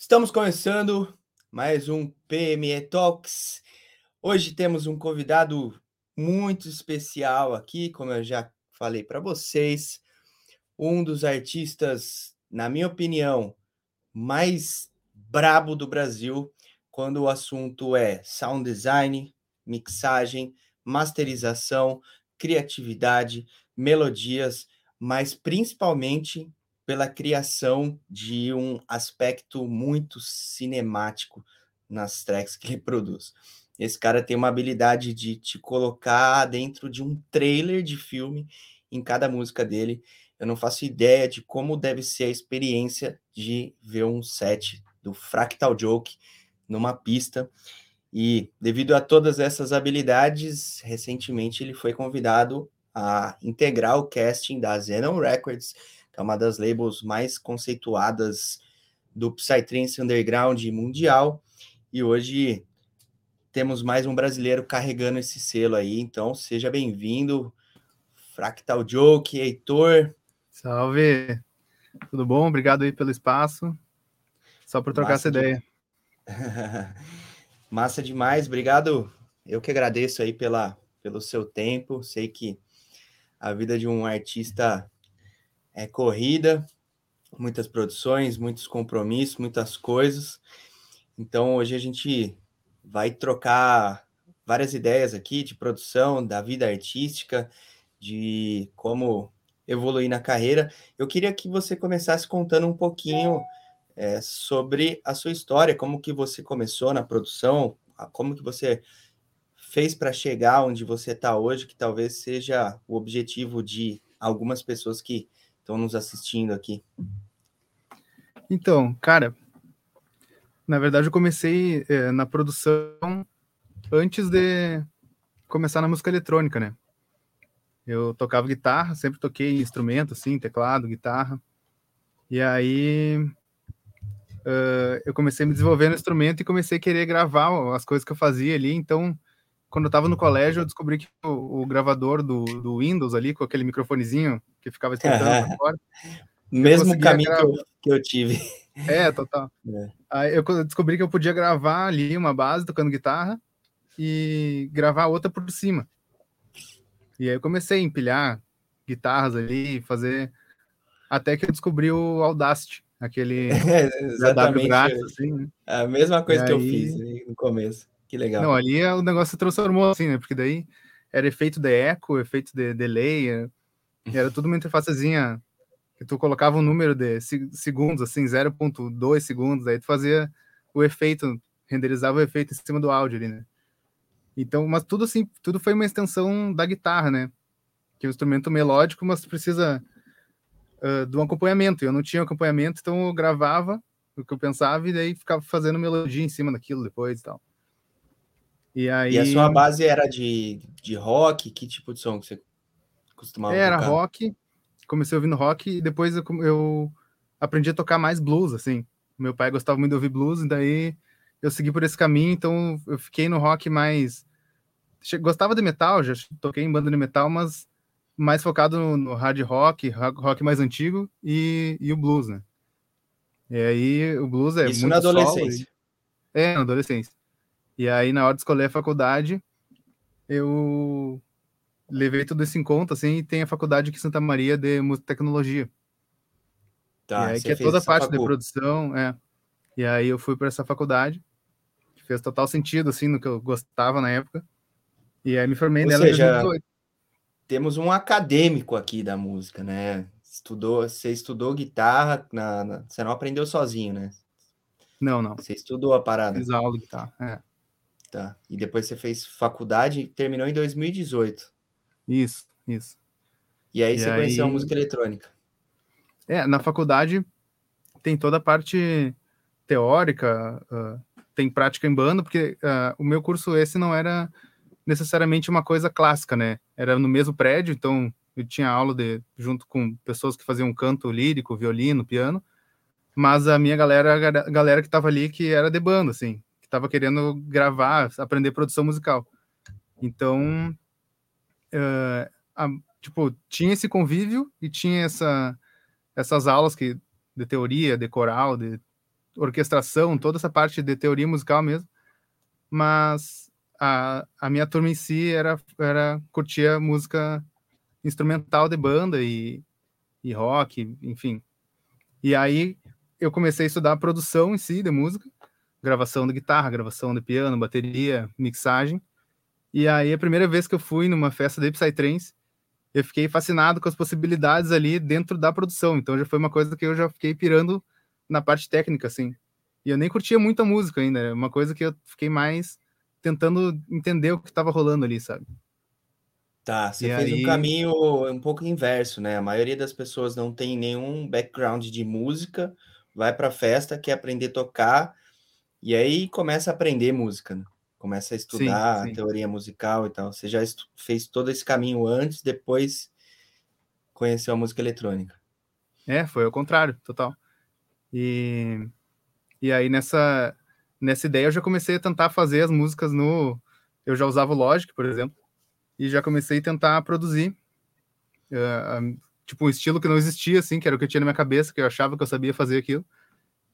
Estamos começando mais um PME Talks. Hoje temos um convidado muito especial aqui, como eu já falei para vocês, um dos artistas, na minha opinião, mais brabo do Brasil quando o assunto é sound design, mixagem, masterização, criatividade, melodias, mas principalmente pela criação de um aspecto muito cinemático nas tracks que ele produz. Esse cara tem uma habilidade de te colocar dentro de um trailer de filme em cada música dele. Eu não faço ideia de como deve ser a experiência de ver um set do Fractal Joke numa pista. E devido a todas essas habilidades, recentemente ele foi convidado a integrar o casting da Zenon Records é uma das labels mais conceituadas do Psytrance Underground mundial. E hoje temos mais um brasileiro carregando esse selo aí. Então, seja bem-vindo, Fractal Joke, Heitor. Salve! Tudo bom? Obrigado aí pelo espaço. Só por trocar Massa essa ideia. Massa demais, obrigado. Eu que agradeço aí pela, pelo seu tempo. Sei que a vida de um artista é corrida, muitas produções, muitos compromissos, muitas coisas. Então hoje a gente vai trocar várias ideias aqui de produção, da vida artística, de como evoluir na carreira. Eu queria que você começasse contando um pouquinho é, sobre a sua história, como que você começou na produção, como que você fez para chegar onde você está hoje, que talvez seja o objetivo de algumas pessoas que estão nos assistindo aqui? Então, cara, na verdade eu comecei é, na produção antes de começar na música eletrônica, né? Eu tocava guitarra, sempre toquei instrumento, assim, teclado, guitarra. E aí uh, eu comecei a me desenvolver no instrumento e comecei a querer gravar as coisas que eu fazia ali. Então, quando eu estava no colégio, eu descobri que o, o gravador do, do, Windows ali, com aquele microfonezinho que ficava esquentando fora. Mesmo caminho que eu, que eu, tive. É, total. É. Aí eu descobri que eu podia gravar ali uma base tocando guitarra e gravar outra por cima. E aí eu comecei a empilhar guitarras ali, fazer. Até que eu descobri o Audacity, aquele é, exatamente grátis, assim, né? A mesma coisa que eu fiz no começo. Que legal. Não, ali é, o negócio se transformou assim, né? Porque daí era efeito de eco, efeito de delay, é, era tudo uma interfacezinha que tu colocava um número de segundos, assim, 0.2 segundos, aí tu fazia o efeito, renderizava o efeito em cima do áudio ali, né? Então, mas tudo assim, tudo foi uma extensão da guitarra, né? Que é um instrumento melódico, mas precisa uh, de um acompanhamento. Eu não tinha acompanhamento, então eu gravava o que eu pensava e daí ficava fazendo melodia em cima daquilo depois e tal. E, aí... e a sua base era de, de rock? Que tipo de som que você costumava Era tocar? rock. Comecei ouvindo rock e depois eu, eu aprendi a tocar mais blues, assim. Meu pai gostava muito de ouvir blues, e daí eu segui por esse caminho, então eu fiquei no rock mais. Gostava de metal, já toquei em banda de metal, mas mais focado no, no hard rock, rock mais antigo e, e, o blues, né? E aí o blues é Isso muito na adolescência. Solo, é, na adolescência. E aí, na hora de escolher a faculdade, eu levei tudo isso em conta, assim, e tem a faculdade aqui em Santa Maria de Tecnologia. Tá, e aí, que é toda a parte de produção, é. E aí eu fui para essa faculdade, que fez total sentido, assim, no que eu gostava na época. E aí me formei Ou nela seja, em 2018. Temos um acadêmico aqui da música, né? Estudou, você estudou guitarra, na, na, você não aprendeu sozinho, né? Não, não. Você estudou a parada. Fiz aula de guitarra, é. Tá. E depois você fez faculdade e terminou em 2018. Isso, isso. E aí e você aí... conheceu a música eletrônica. É, na faculdade tem toda a parte teórica, uh, tem prática em banda, porque uh, o meu curso esse não era necessariamente uma coisa clássica, né? Era no mesmo prédio, então eu tinha aula de, junto com pessoas que faziam canto lírico, violino, piano, mas a minha galera, a galera que estava ali que era de banda, assim estava querendo gravar, aprender produção musical. Então, uh, a, tipo, tinha esse convívio e tinha essa, essas aulas que, de teoria, de coral, de orquestração, toda essa parte de teoria musical mesmo, mas a, a minha turma em si era, era curtia música instrumental de banda e, e rock, enfim. E aí eu comecei a estudar produção em si de música, gravação de guitarra, gravação de piano, bateria, mixagem. E aí a primeira vez que eu fui numa festa de Psytrance, eu fiquei fascinado com as possibilidades ali dentro da produção. Então já foi uma coisa que eu já fiquei pirando na parte técnica, assim. E eu nem curtia muito a música ainda, é uma coisa que eu fiquei mais tentando entender o que estava rolando ali, sabe? Tá, você e fez aí... um caminho um pouco inverso, né? A maioria das pessoas não tem nenhum background de música, vai para festa, quer aprender a tocar, e aí começa a aprender música, né? começa a estudar sim, sim. a teoria musical e tal. Você já fez todo esse caminho antes, depois conheceu a música eletrônica. É, foi ao contrário, total. E, e aí nessa, nessa ideia eu já comecei a tentar fazer as músicas no. Eu já usava o Logic, por exemplo, e já comecei a tentar produzir. Uh, tipo, um estilo que não existia, assim, que era o que eu tinha na minha cabeça, que eu achava que eu sabia fazer aquilo.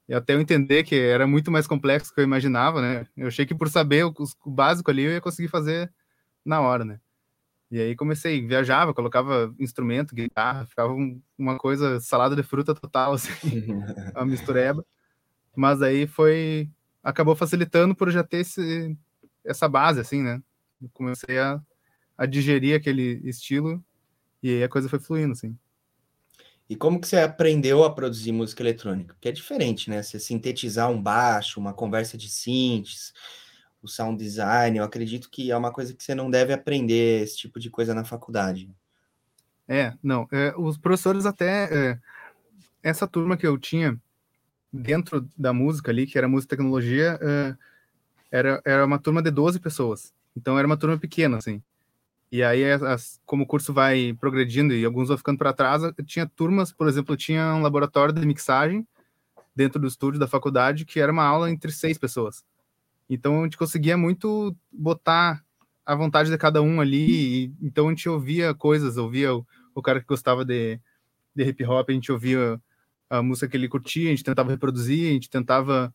E até eu entender que era muito mais complexo do que eu imaginava, né? Eu achei que por saber o, o básico ali eu ia conseguir fazer na hora, né? E aí comecei, viajava, colocava instrumento, guitarra, ficava um, uma coisa, salada de fruta total, assim, uma mistureba. Mas aí foi, acabou facilitando por já ter esse, essa base, assim, né? Eu comecei a, a digerir aquele estilo e aí a coisa foi fluindo, assim. E como que você aprendeu a produzir música eletrônica? Porque é diferente, né? Você sintetizar um baixo, uma conversa de synths, o sound design, eu acredito que é uma coisa que você não deve aprender esse tipo de coisa na faculdade. É, não. É, os professores até. É, essa turma que eu tinha dentro da música ali, que era música e tecnologia, é, era, era uma turma de 12 pessoas. Então era uma turma pequena, assim. E aí, as, como o curso vai progredindo e alguns vão ficando para trás, tinha turmas, por exemplo, tinha um laboratório de mixagem dentro do estúdio da faculdade, que era uma aula entre seis pessoas. Então, a gente conseguia muito botar a vontade de cada um ali. E, então, a gente ouvia coisas, ouvia o, o cara que gostava de, de hip hop, a gente ouvia a música que ele curtia, a gente tentava reproduzir, a gente tentava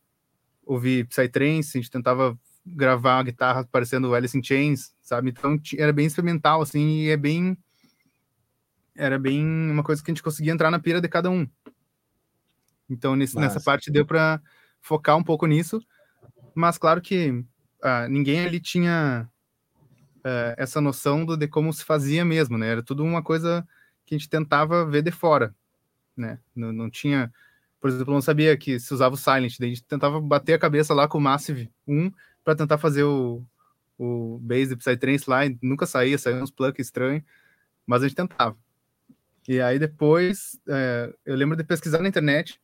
ouvir Psytrance, a gente tentava gravar a guitarra parecendo Alice in Chains, sabe? Então era bem experimental, assim, e é bem. Era bem uma coisa que a gente conseguia entrar na pira de cada um. Então nesse, nessa parte deu para focar um pouco nisso, mas claro que ah, ninguém ali tinha ah, essa noção do, de como se fazia mesmo, né? Era tudo uma coisa que a gente tentava ver de fora, né? Não, não tinha, por exemplo, não sabia que se usava o Silent, daí a gente tentava bater a cabeça lá com o Massive 1 para tentar fazer o, o base Psytrance lá, e nunca saía, saía uns plugs estranhos, mas a gente tentava. E aí depois, é, eu lembro de pesquisar na internet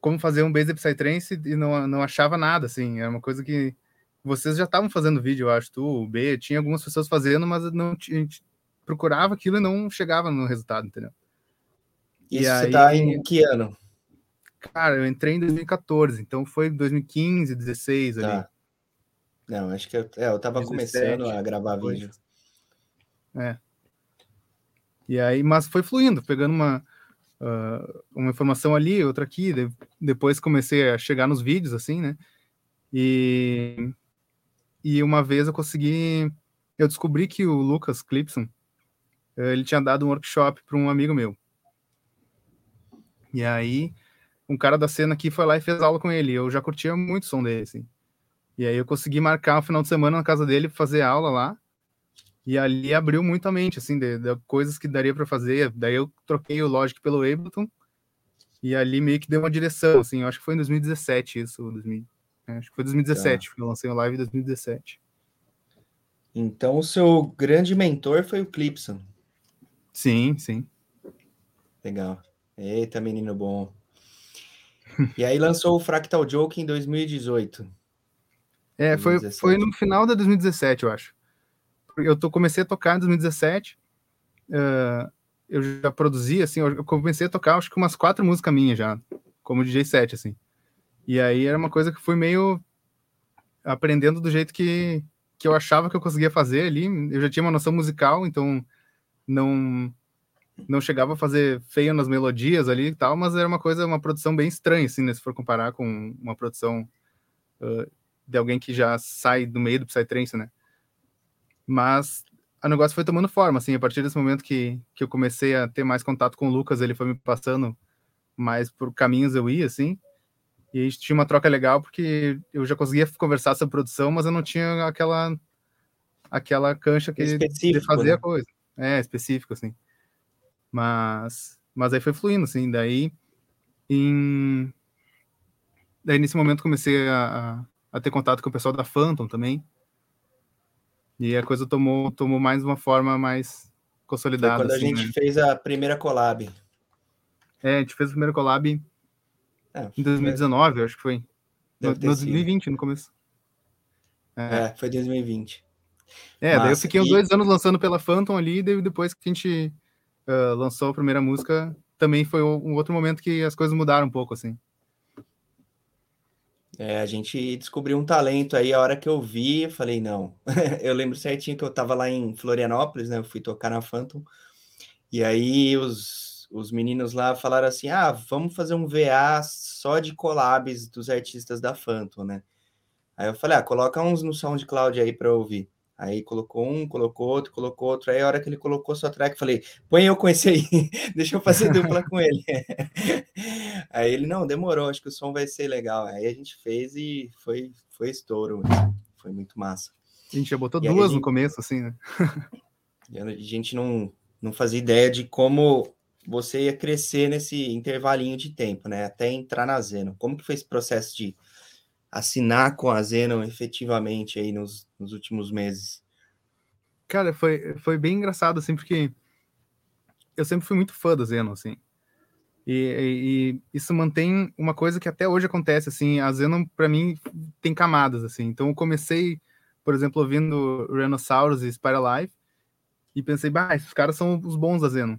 como fazer um base Psytrance e não, não achava nada, assim, era uma coisa que vocês já estavam fazendo vídeo, eu acho, tu, o B, tinha algumas pessoas fazendo, mas não, a gente procurava aquilo e não chegava no resultado, entendeu? Isso e você aí, tá em que ano? Cara, eu entrei em 2014, então foi 2015, 16 tá. ali. Não, acho que eu, é, eu tava 17, começando a gravar vídeo. É. E aí, mas foi fluindo, pegando uma, uh, uma informação ali, outra aqui, de, depois comecei a chegar nos vídeos, assim, né? E, e uma vez eu consegui, eu descobri que o Lucas Clipson, ele tinha dado um workshop para um amigo meu. E aí, um cara da cena aqui foi lá e fez aula com ele. Eu já curtia muito o som dele, assim. E aí eu consegui marcar o final de semana na casa dele, fazer aula lá. E ali abriu muito a mente, assim, de, de coisas que daria para fazer. Daí eu troquei o Logic pelo Ableton. E ali meio que deu uma direção, assim. Eu acho que foi em 2017 isso. 2000, é, acho que foi 2017, tá. eu lancei o live em 2017. Então o seu grande mentor foi o Clipson. Sim, sim. Legal. Eita, menino bom. E aí lançou o Fractal Joke em 2018. É, foi, foi no final de 2017, eu acho. Eu tô, comecei a tocar em 2017. Uh, eu já produzi, assim, eu comecei a tocar, acho que umas quatro músicas minhas já, como DJ set, assim. E aí era uma coisa que fui meio aprendendo do jeito que, que eu achava que eu conseguia fazer ali. Eu já tinha uma noção musical, então não não chegava a fazer feio nas melodias ali e tal, mas era uma coisa, uma produção bem estranha, assim, né? Se for comparar com uma produção uh, de alguém que já sai do meio do Psytrance, né? Mas o negócio foi tomando forma, assim, a partir desse momento que, que eu comecei a ter mais contato com o Lucas, ele foi me passando mais por caminhos eu ia, assim, e a gente tinha uma troca legal, porque eu já conseguia conversar sobre produção, mas eu não tinha aquela aquela cancha que de fazer né? a coisa. É, específico, assim. Mas, mas aí foi fluindo, assim, daí em... Daí nesse momento comecei a, a, ter contato com o pessoal da Phantom também, e a coisa tomou, tomou mais uma forma mais consolidada. Foi quando assim, a gente né? fez a primeira collab. É, a gente fez a primeira collab é, em 2019, foi... eu acho que foi. No, no 2020, no começo. É, é foi 2020. É, Massa. daí eu fiquei uns dois anos lançando pela Phantom ali, e depois que a gente uh, lançou a primeira música, também foi um outro momento que as coisas mudaram um pouco, assim. É, a gente descobriu um talento aí, a hora que eu vi, eu falei, não. eu lembro certinho que eu tava lá em Florianópolis, né? Eu fui tocar na Phantom. E aí os, os meninos lá falaram assim: ah, vamos fazer um VA só de collabs dos artistas da Phantom, né? Aí eu falei, ah, coloca uns no SoundCloud aí para ouvir. Aí colocou um, colocou outro, colocou outro. Aí a hora que ele colocou sua track, falei, põe eu com esse aí, deixa eu fazer dupla com ele. aí ele, não, demorou, acho que o som vai ser legal. Aí a gente fez e foi, foi estouro, foi muito massa. A gente já botou e duas gente, no começo, assim, né? a gente não, não fazia ideia de como você ia crescer nesse intervalinho de tempo, né? Até entrar na Zeno. Como que foi esse processo de assinar com a Zenon efetivamente aí nos, nos últimos meses? Cara, foi, foi bem engraçado, assim, porque eu sempre fui muito fã da Zenon, assim. E, e, e, isso mantém uma coisa que até hoje acontece, assim, a Zenon, para mim, tem camadas, assim. Então, eu comecei, por exemplo, ouvindo Rhinoceros e Life e pensei, bah, esses caras são os bons da Zenon.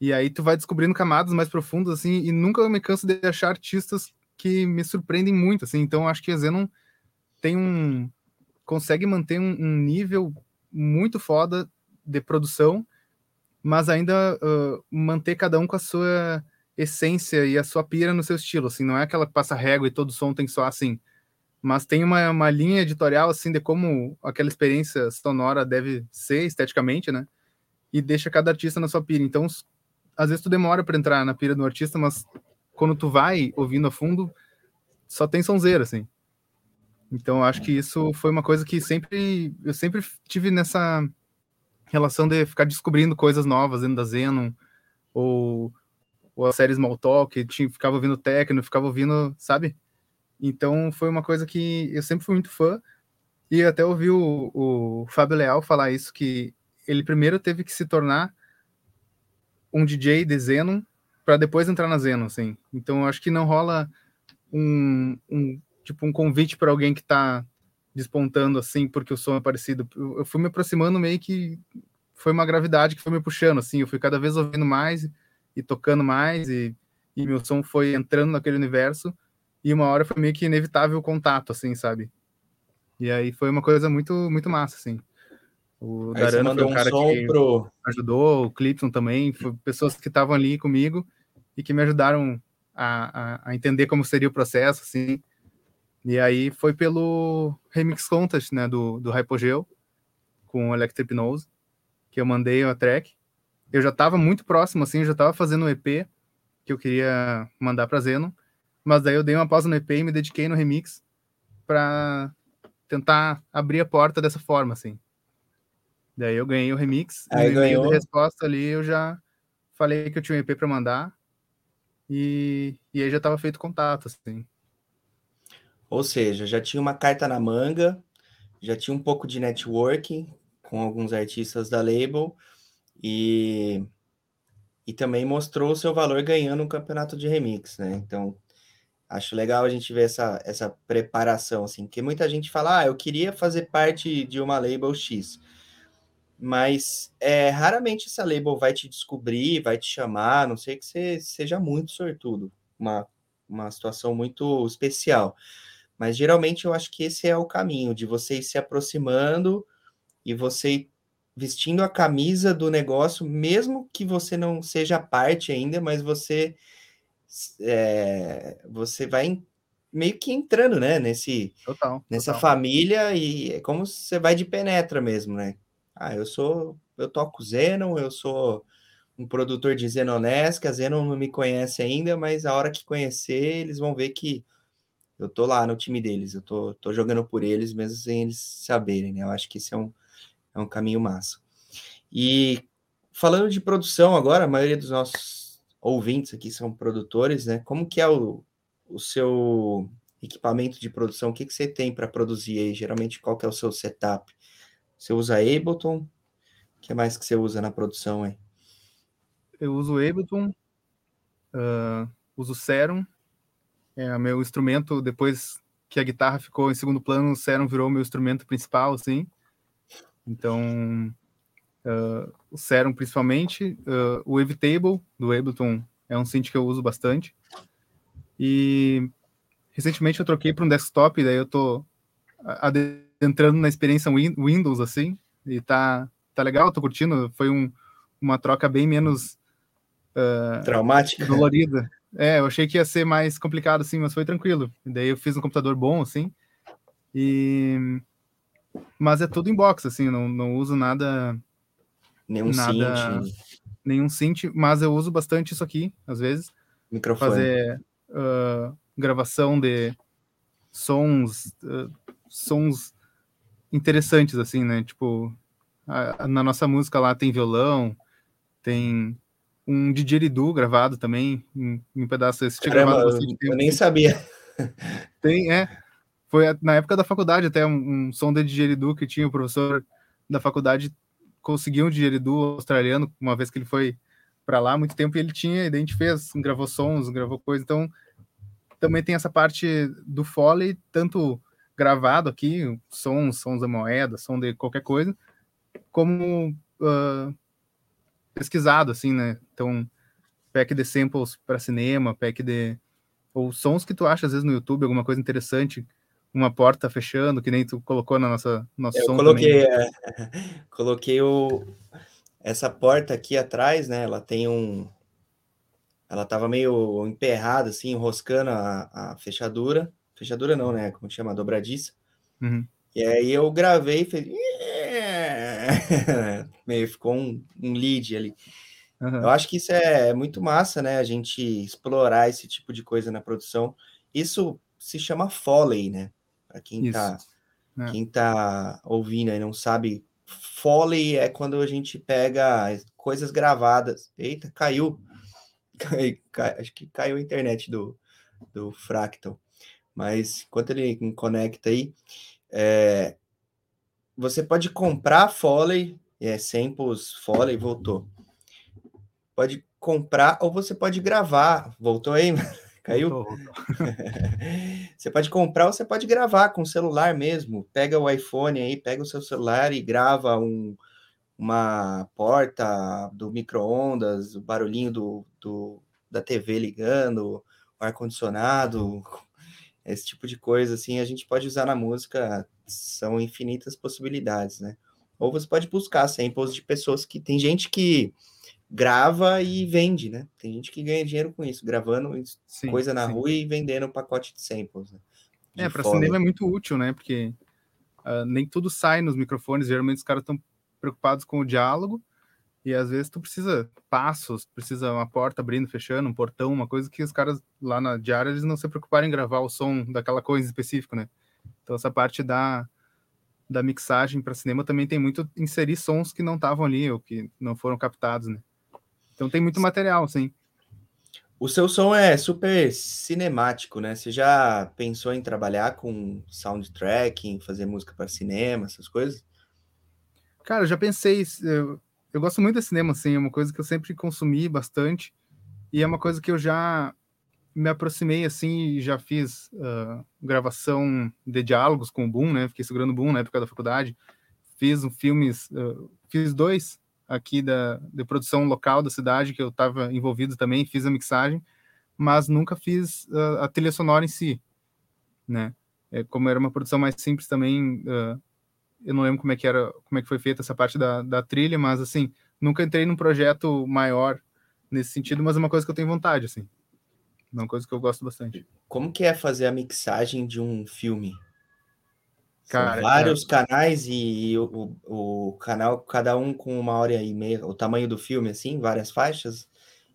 E aí tu vai descobrindo camadas mais profundas, assim, e nunca me canso de achar artistas que me surpreendem muito, assim. Então, acho que a Zenon tem um consegue manter um, um nível muito foda de produção, mas ainda uh, manter cada um com a sua essência e a sua pira no seu estilo, assim, não é aquela que passa régua e todo som tem só assim, mas tem uma, uma linha editorial, assim, de como aquela experiência sonora deve ser esteticamente, né, e deixa cada artista na sua pira, então, às vezes tu demora para entrar na pira do artista, mas quando tu vai ouvindo a fundo, só tem sonzeira, assim. Então, acho que isso foi uma coisa que sempre eu sempre tive nessa relação de ficar descobrindo coisas novas dentro da Zenon, ou, ou a série Small Talk, tinha, ficava ouvindo techno, ficava ouvindo, sabe? Então, foi uma coisa que eu sempre fui muito fã, e até ouvi o, o Fábio Leal falar isso, que ele primeiro teve que se tornar um DJ de Zenon para depois entrar na Zeno, assim. Então, eu acho que não rola um, um tipo um convite para alguém que está despontando assim porque o som é parecido. Eu, eu, fui me aproximando meio que foi uma gravidade que foi me puxando, assim. Eu fui cada vez ouvindo mais e tocando mais e, e meu som foi entrando naquele universo e uma hora foi meio que inevitável o contato, assim, sabe? E aí foi uma coisa muito muito massa, assim. O Darano foi um cara que pro... ajudou, o Clipson também, foi pessoas que estavam ali comigo e que me ajudaram a, a, a, entender como seria o processo, assim. E aí foi pelo Remix Contest, né, do, do Hypogeo, com o Electric Hypnose, que eu mandei a track. Eu já estava muito próximo, assim, eu já estava fazendo um EP que eu queria mandar para Zeno, mas daí eu dei uma pausa no EP e me dediquei no remix para tentar abrir a porta dessa forma, assim. Daí eu ganhei o remix, aí e ganhou. de resposta ali eu já falei que eu tinha um EP para mandar, e, e aí já estava feito contato, assim. Ou seja, já tinha uma carta na manga, já tinha um pouco de networking com alguns artistas da label e, e também mostrou o seu valor ganhando um campeonato de remix, né? Então, acho legal a gente ver essa, essa preparação, assim, que muita gente fala, ah, eu queria fazer parte de uma label X mas é, raramente essa label vai te descobrir, vai te chamar, a não sei que você seja muito sortudo, uma, uma situação muito especial. Mas geralmente eu acho que esse é o caminho, de você ir se aproximando e você vestindo a camisa do negócio, mesmo que você não seja parte ainda, mas você é, você vai meio que entrando, né, nesse total, nessa total. família e é como você vai de penetra mesmo, né? Ah, eu sou eu toco Zenon, eu sou um produtor de Zenonesque, a Zenon não me conhece ainda, mas a hora que conhecer, eles vão ver que eu tô lá no time deles, eu tô, tô jogando por eles, mesmo sem eles saberem, né? Eu acho que esse é um, é um caminho massa. E falando de produção agora, a maioria dos nossos ouvintes aqui são produtores, né? Como que é o, o seu equipamento de produção? O que, que você tem para produzir aí? Geralmente, qual que é o seu setup? Você usa Ableton? O que mais que você usa na produção aí? Eu uso Ableton, uh, uso Serum, é meu instrumento, depois que a guitarra ficou em segundo plano, o Serum virou meu instrumento principal, assim. Então, uh, o Serum principalmente, uh, o Wavetable do Ableton é um synth que eu uso bastante. E recentemente eu troquei para um desktop, daí eu tô adentrando na experiência Windows, assim, e tá, tá legal, tô curtindo. Foi um, uma troca bem menos uh, traumática, dolorida. É, eu achei que ia ser mais complicado, assim, mas foi tranquilo. E daí eu fiz um computador bom, assim, e... Mas é tudo em box, assim, não, não uso nada... Nenhum nada, synth. Nenhum synth, mas eu uso bastante isso aqui, às vezes. Microfone. Fazer uh, gravação de sons, uh, sons interessantes, assim, né? Tipo, a, a, na nossa música lá tem violão, tem um didgeridoo gravado também, em, em um pedaço. Esse Caramba, gravado eu, eu nem sabia. Tem, é. Foi na época da faculdade até um, um som de didgeridoo que tinha o professor da faculdade conseguiu um didgeridoo australiano uma vez que ele foi para lá há muito tempo e ele tinha, e a gente fez, gravou sons, gravou coisa, então também tem essa parte do Foley, tanto gravado aqui, sons, sons da moeda, som de qualquer coisa, como uh, pesquisado, assim, né? Então, pack de samples para cinema, pack de. Ou sons que tu acha, às vezes, no YouTube, alguma coisa interessante, uma porta fechando, que nem tu colocou na nossa nosso Eu som. Coloquei, é, coloquei o, essa porta aqui atrás, né? Ela tem um. Ela tava meio emperrada, assim, enroscando a, a fechadura. Fechadura não, né? Como chama? Dobradiça. Uhum. E aí eu gravei e fez. meio ficou um, um lead ali. Uhum. Eu acho que isso é muito massa, né? A gente explorar esse tipo de coisa na produção. Isso se chama Foley, né? Para quem isso. tá, é. quem tá ouvindo e não sabe, Foley é quando a gente pega coisas gravadas. Eita, caiu. acho que caiu a internet do, do Fractal. Mas enquanto ele conecta aí, é, você pode comprar Foley, é, samples Foley, voltou. Pode comprar ou você pode gravar. Voltou aí? Caiu? Voltou, voltou. você pode comprar ou você pode gravar com o celular mesmo. Pega o iPhone aí, pega o seu celular e grava um, uma porta do micro-ondas, o barulhinho do, do, da TV ligando, o ar-condicionado, esse tipo de coisa, assim, a gente pode usar na música são infinitas possibilidades, né? Ou você pode buscar samples de pessoas que tem gente que grava e vende, né? Tem gente que ganha dinheiro com isso, gravando sim, coisa na sim. rua e vendendo um pacote de samples. Né? De é, para cinema é muito útil, né? Porque uh, nem tudo sai nos microfones, geralmente os caras estão preocupados com o diálogo e às vezes tu precisa passos, precisa uma porta abrindo, fechando, um portão, uma coisa que os caras lá na diária eles não se preocuparem em gravar o som daquela coisa específica, né? Então, essa parte da, da mixagem para cinema também tem muito inserir sons que não estavam ali ou que não foram captados, né? Então, tem muito material, sim. O seu som é super cinemático, né? Você já pensou em trabalhar com soundtrack, em fazer música para cinema, essas coisas? Cara, eu já pensei. Eu, eu gosto muito de cinema, assim, é uma coisa que eu sempre consumi bastante. E é uma coisa que eu já me aproximei assim e já fiz uh, gravação de diálogos com o Boom, né? Fiquei segurando o Boom na época da faculdade. Fiz um filmes, uh, fiz dois aqui da de produção local da cidade que eu estava envolvido também, fiz a mixagem, mas nunca fiz uh, a trilha sonora em si, né? É, como era uma produção mais simples também, eu não lembro como é que era, como é que foi feita essa parte da, da trilha, mas assim, nunca entrei num projeto maior nesse sentido, mas é uma coisa que eu tenho vontade, assim. É uma coisa que eu gosto bastante. Como que é fazer a mixagem de um filme? Cara, São vários é... canais e o, o, canal, cada um com uma hora e meia, o tamanho do filme, assim, várias faixas?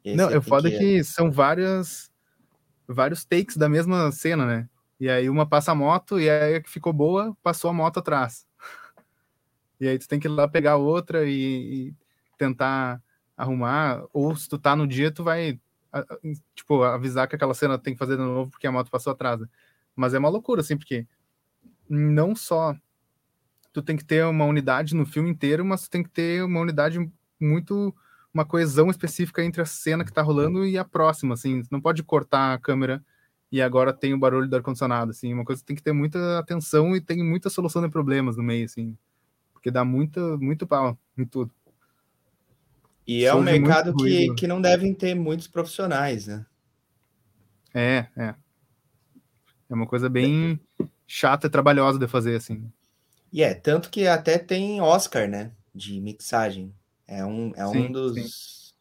Não, é foda que... que são várias vários takes da mesma cena, né? E aí uma passa a moto e aí a que ficou boa passou a moto atrás. E aí tu tem que ir lá pegar outra e, e tentar arrumar. Ou se tu tá no dia, tu vai tipo, avisar que aquela cena tem que fazer de novo porque a moto passou atrás. Né? Mas é uma loucura, assim, porque não só tu tem que ter uma unidade no filme inteiro, mas tu tem que ter uma unidade muito uma coesão específica entre a cena que tá rolando e a próxima, assim, não pode cortar a câmera e agora tem o barulho do ar-condicionado, assim, uma coisa tem que ter muita atenção e tem muita solução de problemas no meio, assim, porque dá muita, muito pau em tudo. E é um mercado que, que não devem ter muitos profissionais, né? É, é. É uma coisa bem chata e trabalhosa de fazer, assim. E é, tanto que até tem Oscar, né? De mixagem. É um, é sim, um dos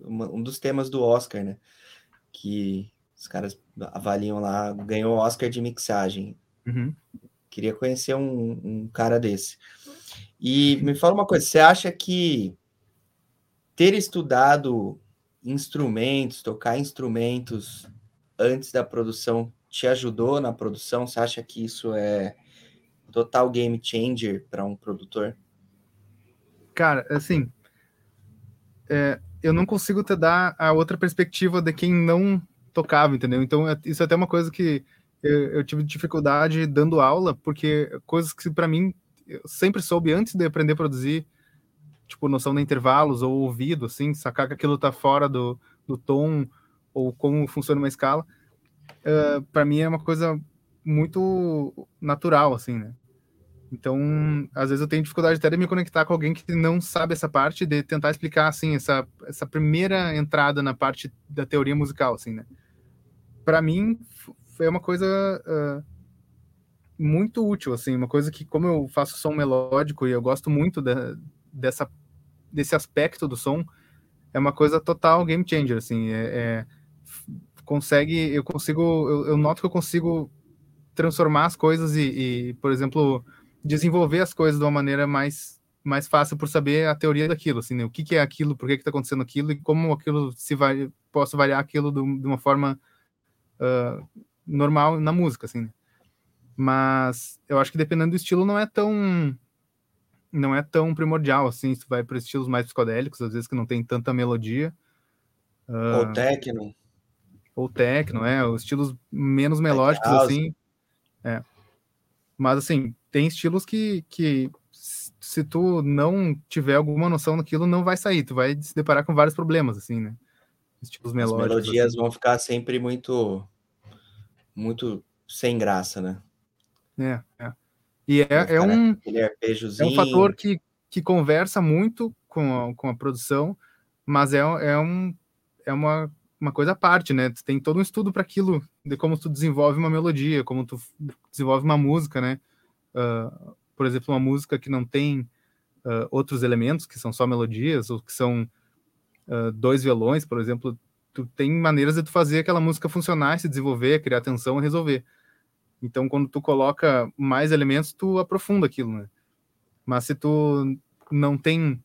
um dos temas do Oscar, né? Que os caras avaliam lá, ganhou o Oscar de mixagem. Uhum. Queria conhecer um, um cara desse. E me fala uma coisa, você acha que ter estudado instrumentos, tocar instrumentos antes da produção te ajudou na produção? Você acha que isso é total game changer para um produtor? Cara, assim, é, eu não consigo te dar a outra perspectiva de quem não tocava, entendeu? Então, é, isso é até uma coisa que eu, eu tive dificuldade dando aula, porque coisas que para mim eu sempre soube antes de aprender a produzir, tipo, noção de intervalos ou ouvido, assim, sacar que aquilo tá fora do, do tom ou como funciona uma escala, uh, para mim é uma coisa muito natural, assim, né? Então, às vezes eu tenho dificuldade até de me conectar com alguém que não sabe essa parte, de tentar explicar, assim, essa, essa primeira entrada na parte da teoria musical, assim, né? Para mim, foi uma coisa uh, muito útil, assim, uma coisa que, como eu faço som melódico e eu gosto muito de, dessa, desse aspecto do som, é uma coisa total game changer, assim, é, é consegue, eu consigo, eu, eu, noto que eu consigo transformar as coisas e, e por exemplo, desenvolver as coisas de uma maneira mais mais fácil por saber a teoria daquilo, assim, né? o que, que é aquilo, por que está acontecendo aquilo e como aquilo se vai, posso variar aquilo de, uma forma uh, normal na música, assim. Né? Mas eu acho que dependendo do estilo não é tão não é tão primordial assim, se tu vai para estilos mais psicodélicos, às vezes que não tem tanta melodia. Uh, ou techno. Ou techno, é, os estilos menos melódicos assim. É. Mas assim, tem estilos que, que se tu não tiver alguma noção daquilo, não vai sair, tu vai se deparar com vários problemas, assim, né? Estilos melódicos. As melodias assim. vão ficar sempre muito, muito sem graça, né? É, é. E é, é um, é um fator que, que conversa muito com a, com a produção, mas é, é, um, é uma, uma coisa à parte, né? Tu tem todo um estudo para aquilo, de como tu desenvolve uma melodia, como tu desenvolve uma música, né? uh, por exemplo, uma música que não tem uh, outros elementos, que são só melodias, ou que são uh, dois violões, por exemplo, tu tem maneiras de tu fazer aquela música funcionar, se desenvolver, criar tensão e resolver. Então, quando tu coloca mais elementos, tu aprofunda aquilo, né? Mas se tu não tem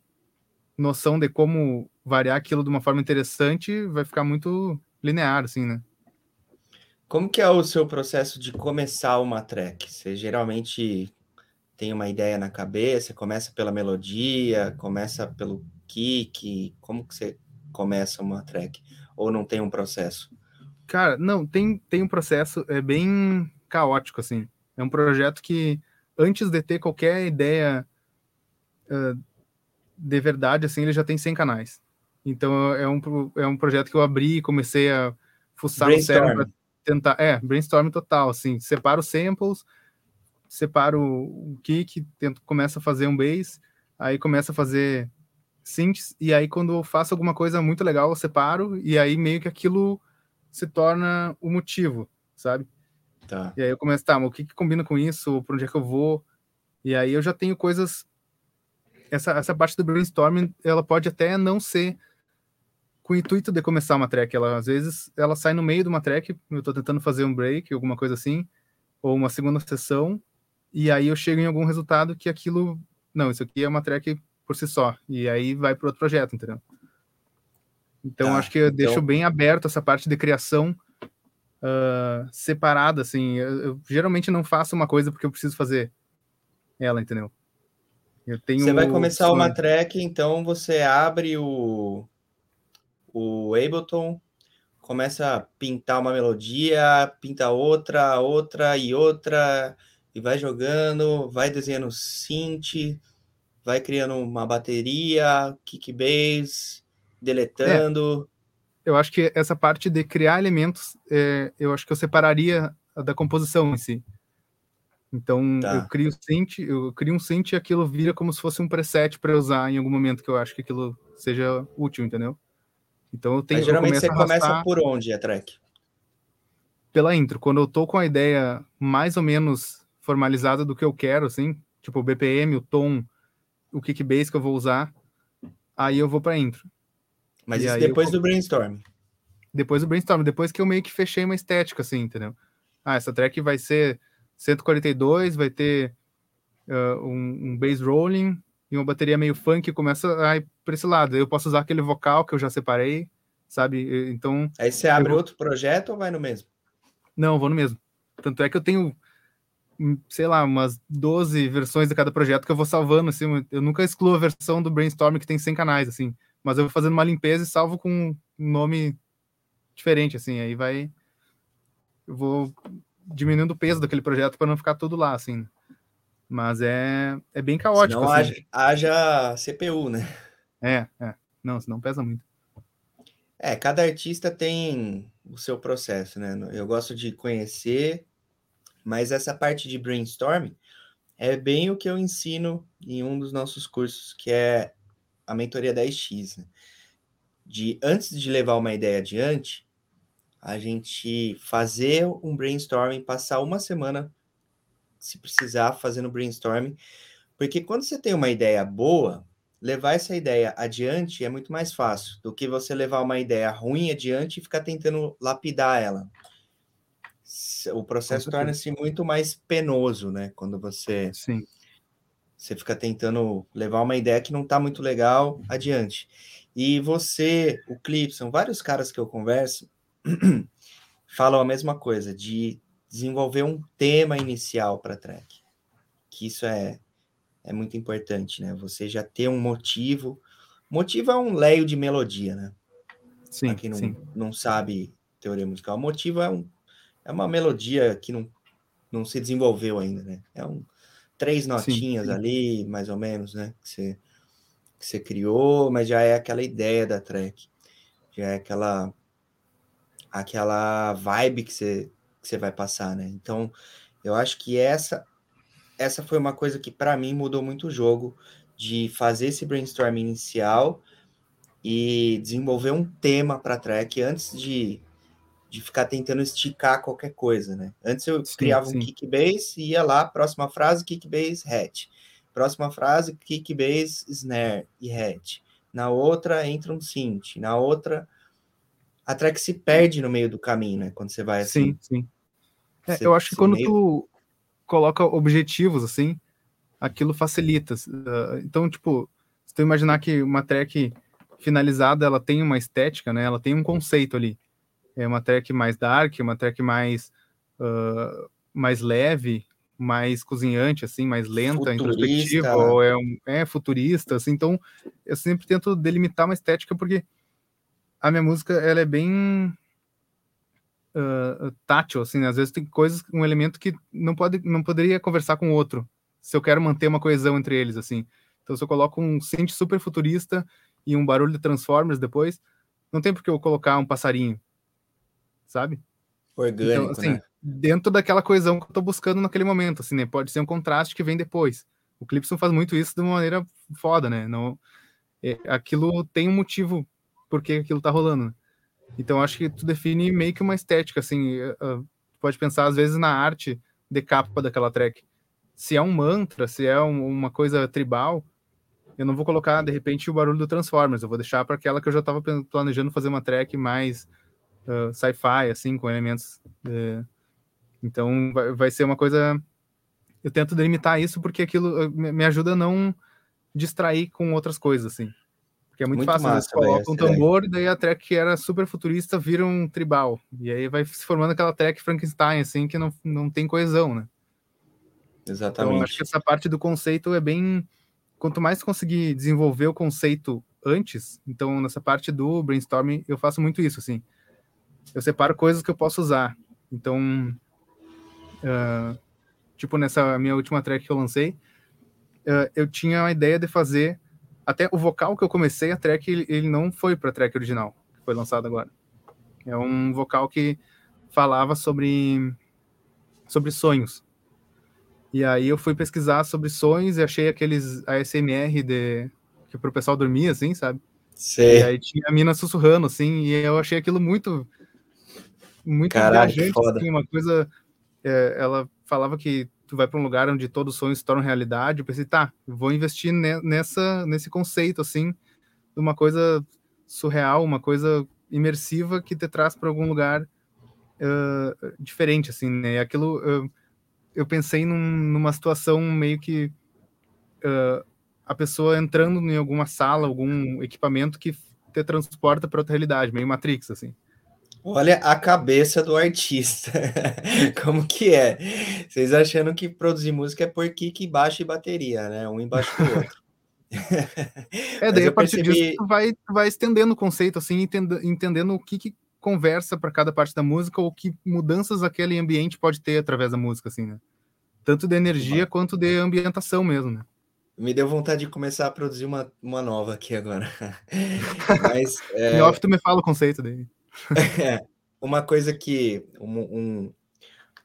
noção de como variar aquilo de uma forma interessante, vai ficar muito linear, assim, né? Como que é o seu processo de começar uma track? Você geralmente tem uma ideia na cabeça, começa pela melodia, começa pelo kick, como que você começa uma track? Ou não tem um processo? Cara, não, tem, tem um processo, é bem caótico, assim. É um projeto que, antes de ter qualquer ideia uh, de verdade, assim, ele já tem 100 canais. Então, é um, é um projeto que eu abri e comecei a fuçar no cérebro tentar, é, brainstorm total, assim, separa os samples, separa o, kick, tento, começa a fazer um bass, aí começa a fazer synths, e aí quando eu faço alguma coisa muito legal, eu separo, e aí meio que aquilo se torna o motivo, sabe? Tá. E aí eu começo, tá, mas o que, que combina com isso? Para onde é que eu vou? E aí eu já tenho coisas. Essa, essa parte do brainstorming, ela pode até não ser com o intuito de começar uma track. Ela, às vezes, ela sai no meio de uma track, eu estou tentando fazer um break, alguma coisa assim, ou uma segunda sessão, e aí eu chego em algum resultado que aquilo. Não, isso aqui é uma track por si só. E aí vai para outro projeto, entendeu? Então, tá, acho que eu então... deixo bem aberto essa parte de criação uh, separada, assim. Eu, eu, geralmente não faço uma coisa porque eu preciso fazer ela, entendeu? Eu tenho você vai começar uma track, então você abre o, o Ableton, começa a pintar uma melodia, pinta outra, outra e outra, e vai jogando, vai desenhando synth, vai criando uma bateria, kick bass, deletando. É, eu acho que essa parte de criar elementos, é, eu acho que eu separaria da composição em si. Então tá. eu crio synth, eu crio um synth e aquilo vira como se fosse um preset para usar em algum momento que eu acho que aquilo seja útil, entendeu? Então eu tenho Mas, geralmente eu você começa por onde a track? Pela intro, quando eu tô com a ideia mais ou menos formalizada do que eu quero, assim, tipo o BPM, o tom, o kickbase que eu vou usar, aí eu vou para intro. Mas isso depois eu... do brainstorm. Depois do brainstorm, depois que eu meio que fechei uma estética, assim, entendeu? Ah, essa track vai ser 142, vai ter uh, um, um bass rolling e uma bateria meio funk começa a ir para esse lado. Eu posso usar aquele vocal que eu já separei, sabe? Então. Aí você abre vou... outro projeto ou vai no mesmo? Não, vou no mesmo. Tanto é que eu tenho, hum, sei lá, umas 12 versões de cada projeto que eu vou salvando, assim. Eu nunca excluo a versão do Brainstorm que tem 100 canais, assim mas eu vou fazendo uma limpeza e salvo com um nome diferente, assim, aí vai. Eu vou diminuindo o peso daquele projeto para não ficar tudo lá, assim. Mas é, é bem caótico. Não assim. haja, haja CPU, né? É, é. Não, senão pesa muito. É, cada artista tem o seu processo, né? Eu gosto de conhecer, mas essa parte de brainstorming é bem o que eu ensino em um dos nossos cursos, que é a mentoria 10x, né? de antes de levar uma ideia adiante, a gente fazer um brainstorming, passar uma semana, se precisar, fazendo brainstorming, porque quando você tem uma ideia boa, levar essa ideia adiante é muito mais fácil do que você levar uma ideia ruim adiante e ficar tentando lapidar ela. O processo torna-se muito mais penoso, né? Quando você Sim você fica tentando levar uma ideia que não está muito legal adiante. E você, o Clipson, vários caras que eu converso falam a mesma coisa, de desenvolver um tema inicial para a track. Que isso é, é muito importante, né? Você já ter um motivo. Motivo é um leio de melodia, né? Sim. Para quem não, sim. não sabe teoria musical, motivo é, um, é uma melodia que não, não se desenvolveu ainda, né? É um, três notinhas sim, sim. ali, mais ou menos, né? Que você, que você criou, mas já é aquela ideia da track. Já é aquela aquela vibe que você, que você vai passar, né? Então, eu acho que essa essa foi uma coisa que para mim mudou muito o jogo de fazer esse brainstorm inicial e desenvolver um tema para track antes de de ficar tentando esticar qualquer coisa, né? Antes eu sim, criava sim. um kick bass e ia lá, próxima frase, kick bass, hat. Próxima frase, kick bass, snare e hat. Na outra entra um synth, na outra a track se perde no meio do caminho, né? Quando você vai assim. Sim, sim. É, eu acho que quando meio... tu coloca objetivos assim, aquilo facilita. Ah, então, tipo, se tu imaginar que uma track finalizada, ela tem uma estética, né? Ela tem um conceito ali é uma track mais dark, uma track mais, uh, mais leve, mais cozinhante, assim, mais lenta, introspectiva, ou é, um, é futurista, assim, então eu sempre tento delimitar uma estética porque a minha música, ela é bem uh, tátil, assim, né? às vezes tem coisas, um elemento que não pode, não poderia conversar com o outro, se eu quero manter uma coesão entre eles, assim, então se eu coloco um synth super futurista e um barulho de Transformers depois, não tem por que eu colocar um passarinho, sabe? Orgânico, então, assim, né? Dentro daquela coesão que eu tô buscando naquele momento, assim, né? Pode ser um contraste que vem depois. O Clipson faz muito isso de uma maneira foda, né? Não, é, aquilo tem um motivo por que aquilo tá rolando. Né? Então, acho que tu define meio que uma estética, assim. Uh, pode pensar, às vezes, na arte de capa daquela track. se é um mantra, se é um, uma coisa tribal, eu não vou colocar, de repente, o barulho do Transformers, eu vou deixar para aquela que eu já estava planejando fazer uma track mais uh, sci-fi, assim, com elementos. Uh, então, vai, vai, ser uma coisa. Eu tento delimitar isso porque aquilo me ajuda a não distrair com outras coisas, assim. Porque é muito, muito fácil, massa, você coloca um tambor, e daí a track que era super futurista vira um tribal. E aí vai se formando aquela track Frankenstein, assim, que não, não tem coesão, né? Exatamente. Então, acho que essa parte do conceito é bem. Quanto mais conseguir desenvolver o conceito antes, então nessa parte do brainstorming eu faço muito isso, assim. Eu separo coisas que eu posso usar. Então, uh, tipo nessa minha última track que eu lancei, uh, eu tinha a ideia de fazer até o vocal que eu comecei, a track, ele, ele não foi para a track original, que foi lançado agora. É um vocal que falava sobre, sobre sonhos. E aí eu fui pesquisar sobre sonhos e achei aqueles ASMR de, que pro pessoal dormir, assim, sabe? Sei. E aí tinha a mina sussurrando, assim, e eu achei aquilo muito. Muito Caraca, viajante, assim, uma coisa. É, ela falava que tu vai para um lugar onde todos os sonhos se tornam realidade. Eu pensei, tá, vou investir nessa, nesse conceito, assim, de uma coisa surreal, uma coisa imersiva que te traz para algum lugar uh, diferente, assim, né? E aquilo, uh, eu pensei num, numa situação meio que uh, a pessoa entrando em alguma sala, algum equipamento que te transporta para outra realidade, meio Matrix, assim. Olha a cabeça do artista. Como que é? Vocês achando que produzir música é por kick, baixo e bateria, né? Um embaixo do outro. é, daí a partir percebi... disso tu vai, tu vai estendendo o conceito, assim, entendendo, entendendo o que, que conversa para cada parte da música ou que mudanças aquele ambiente pode ter através da música, assim, né? Tanto de energia quanto de ambientação mesmo, né? Me deu vontade de começar a produzir uma, uma nova aqui agora. Mas. É... Em off, tu me fala o conceito dele. É, uma coisa que. Um, um,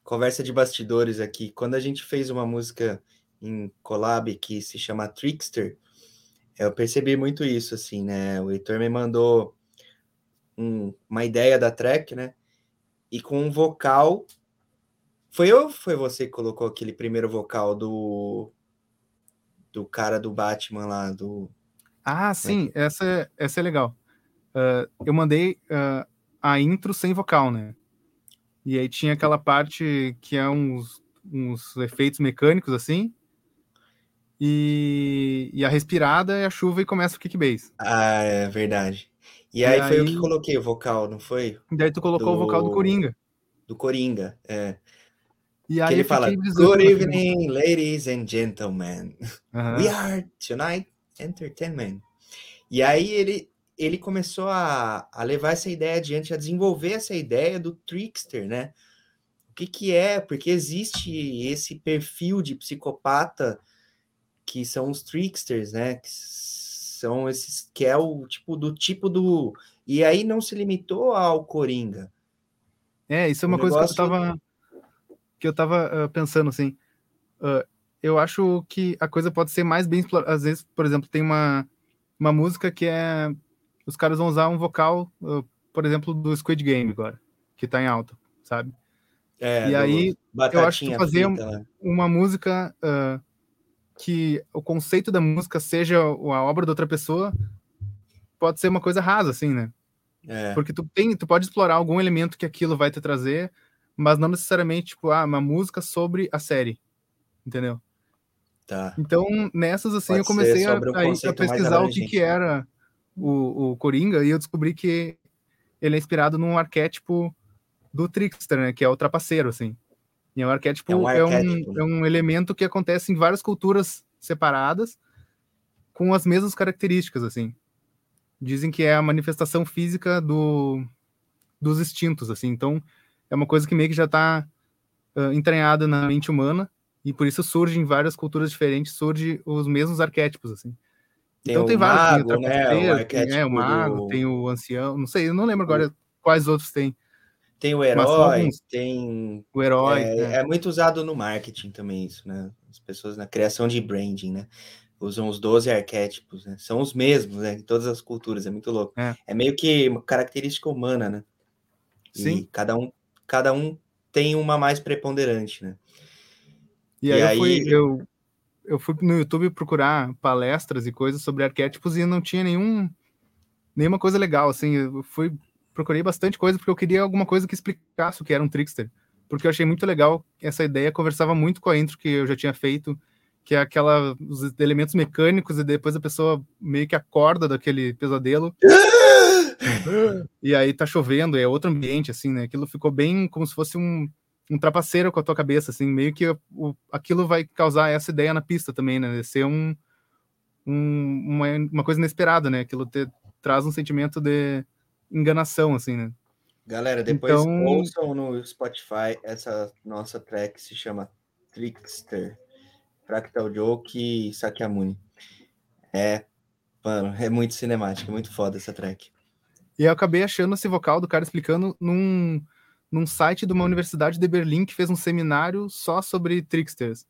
conversa de bastidores aqui. Quando a gente fez uma música em collab que se chama Trickster, eu percebi muito isso, assim, né? O Heitor me mandou um, uma ideia da track, né? E com um vocal. Foi eu ou foi você que colocou aquele primeiro vocal do. Do cara do Batman lá, do. Ah, é sim, é? essa, essa é legal. Uh, eu mandei uh, a intro sem vocal, né? E aí tinha aquela parte que é uns, uns efeitos mecânicos assim. E, e a respirada é a chuva e começa o kick bass. Ah, é verdade. E, e aí, aí, foi eu que coloquei o vocal, não foi? E daí tu colocou do... o vocal do Coringa. Do Coringa, é. E aí que ele fala, Good evening, ladies and gentlemen. We are tonight entertainment. E aí ele ele começou a, a levar essa ideia adiante, a desenvolver essa ideia do trickster, né? O que, que é? Porque existe esse perfil de psicopata que são os tricksters, né? Que são esses que é o tipo do tipo do e aí não se limitou ao Coringa. É, isso é uma o coisa negócio... que eu tava que eu tava uh, pensando assim. Uh, eu acho que a coisa pode ser mais bem explorada. Às vezes, por exemplo, tem uma, uma música que é os caras vão usar um vocal, uh, por exemplo, do Squid Game agora, que tá em alta, sabe? É, e aí eu acho que fazer frita, né? uma música uh, que o conceito da música seja a obra de outra pessoa pode ser uma coisa rasa, assim, né? É. Porque tu tem, tu pode explorar algum elemento que aquilo vai te trazer, mas não necessariamente tipo ah, uma música sobre a série, entendeu? Tá. Então nessas assim pode eu comecei a, a, a pesquisar o que que era o, o Coringa e eu descobri que ele é inspirado num arquétipo do Trickster, né? Que é o trapaceiro, assim. E é um arquétipo, é um, arquétipo, é um, é um elemento que acontece em várias culturas separadas com as mesmas características, assim. Dizem que é a manifestação física do, dos instintos, assim. Então, é uma coisa que meio que já está uh, entranhada na mente humana e por isso surge em várias culturas diferentes, surge os mesmos arquétipos, assim. Tem então tem vários, mago, tem o né? O tem, é, o mago, do... tem o ancião, não sei, eu não lembro agora quais outros tem. Tem o herói, tem o herói. É, é. é, muito usado no marketing também isso, né? As pessoas na criação de branding, né? Usam os 12 arquétipos, né? São os mesmos, né? Em todas as culturas, é muito louco. É, é meio que uma característica humana, né? E Sim. cada um, cada um tem uma mais preponderante, né? E, e aí, aí, eu fui, eu, eu fui no YouTube procurar palestras e coisas sobre arquétipos e não tinha nenhum nenhuma coisa legal, assim, eu fui procurei bastante coisa porque eu queria alguma coisa que explicasse o que era um trickster, porque eu achei muito legal essa ideia, conversava muito com a intro que eu já tinha feito, que é aquela os elementos mecânicos e depois a pessoa meio que acorda daquele pesadelo. e aí tá chovendo, é outro ambiente assim, né? Aquilo ficou bem como se fosse um um trapaceiro com a tua cabeça, assim, meio que o, aquilo vai causar essa ideia na pista também, né? Ser um, um uma, uma coisa inesperada, né? Aquilo te, traz um sentimento de enganação, assim, né? Galera, depois então... ouçam no Spotify essa nossa track se chama Trickster, Fractal Joke e Sakyamuni. É, mano, é muito cinemática, é muito foda essa track. E eu acabei achando esse vocal do cara explicando num num site de uma universidade de Berlim que fez um seminário só sobre tricksters.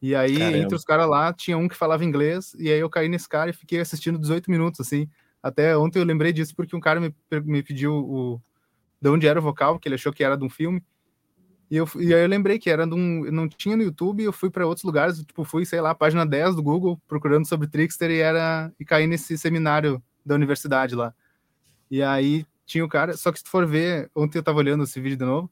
E aí, Caramba. entre os caras lá, tinha um que falava inglês, e aí eu caí nesse cara e fiquei assistindo 18 minutos, assim. Até ontem eu lembrei disso porque um cara me, me pediu o, de onde era o vocal, que ele achou que era de um filme. E, eu, e aí eu lembrei que era de um. Não tinha no YouTube, eu fui para outros lugares, tipo, fui, sei lá, página 10 do Google, procurando sobre Trickster e era. E caí nesse seminário da universidade lá. E aí tinha o cara, só que se tu for ver, ontem eu tava olhando esse vídeo de novo,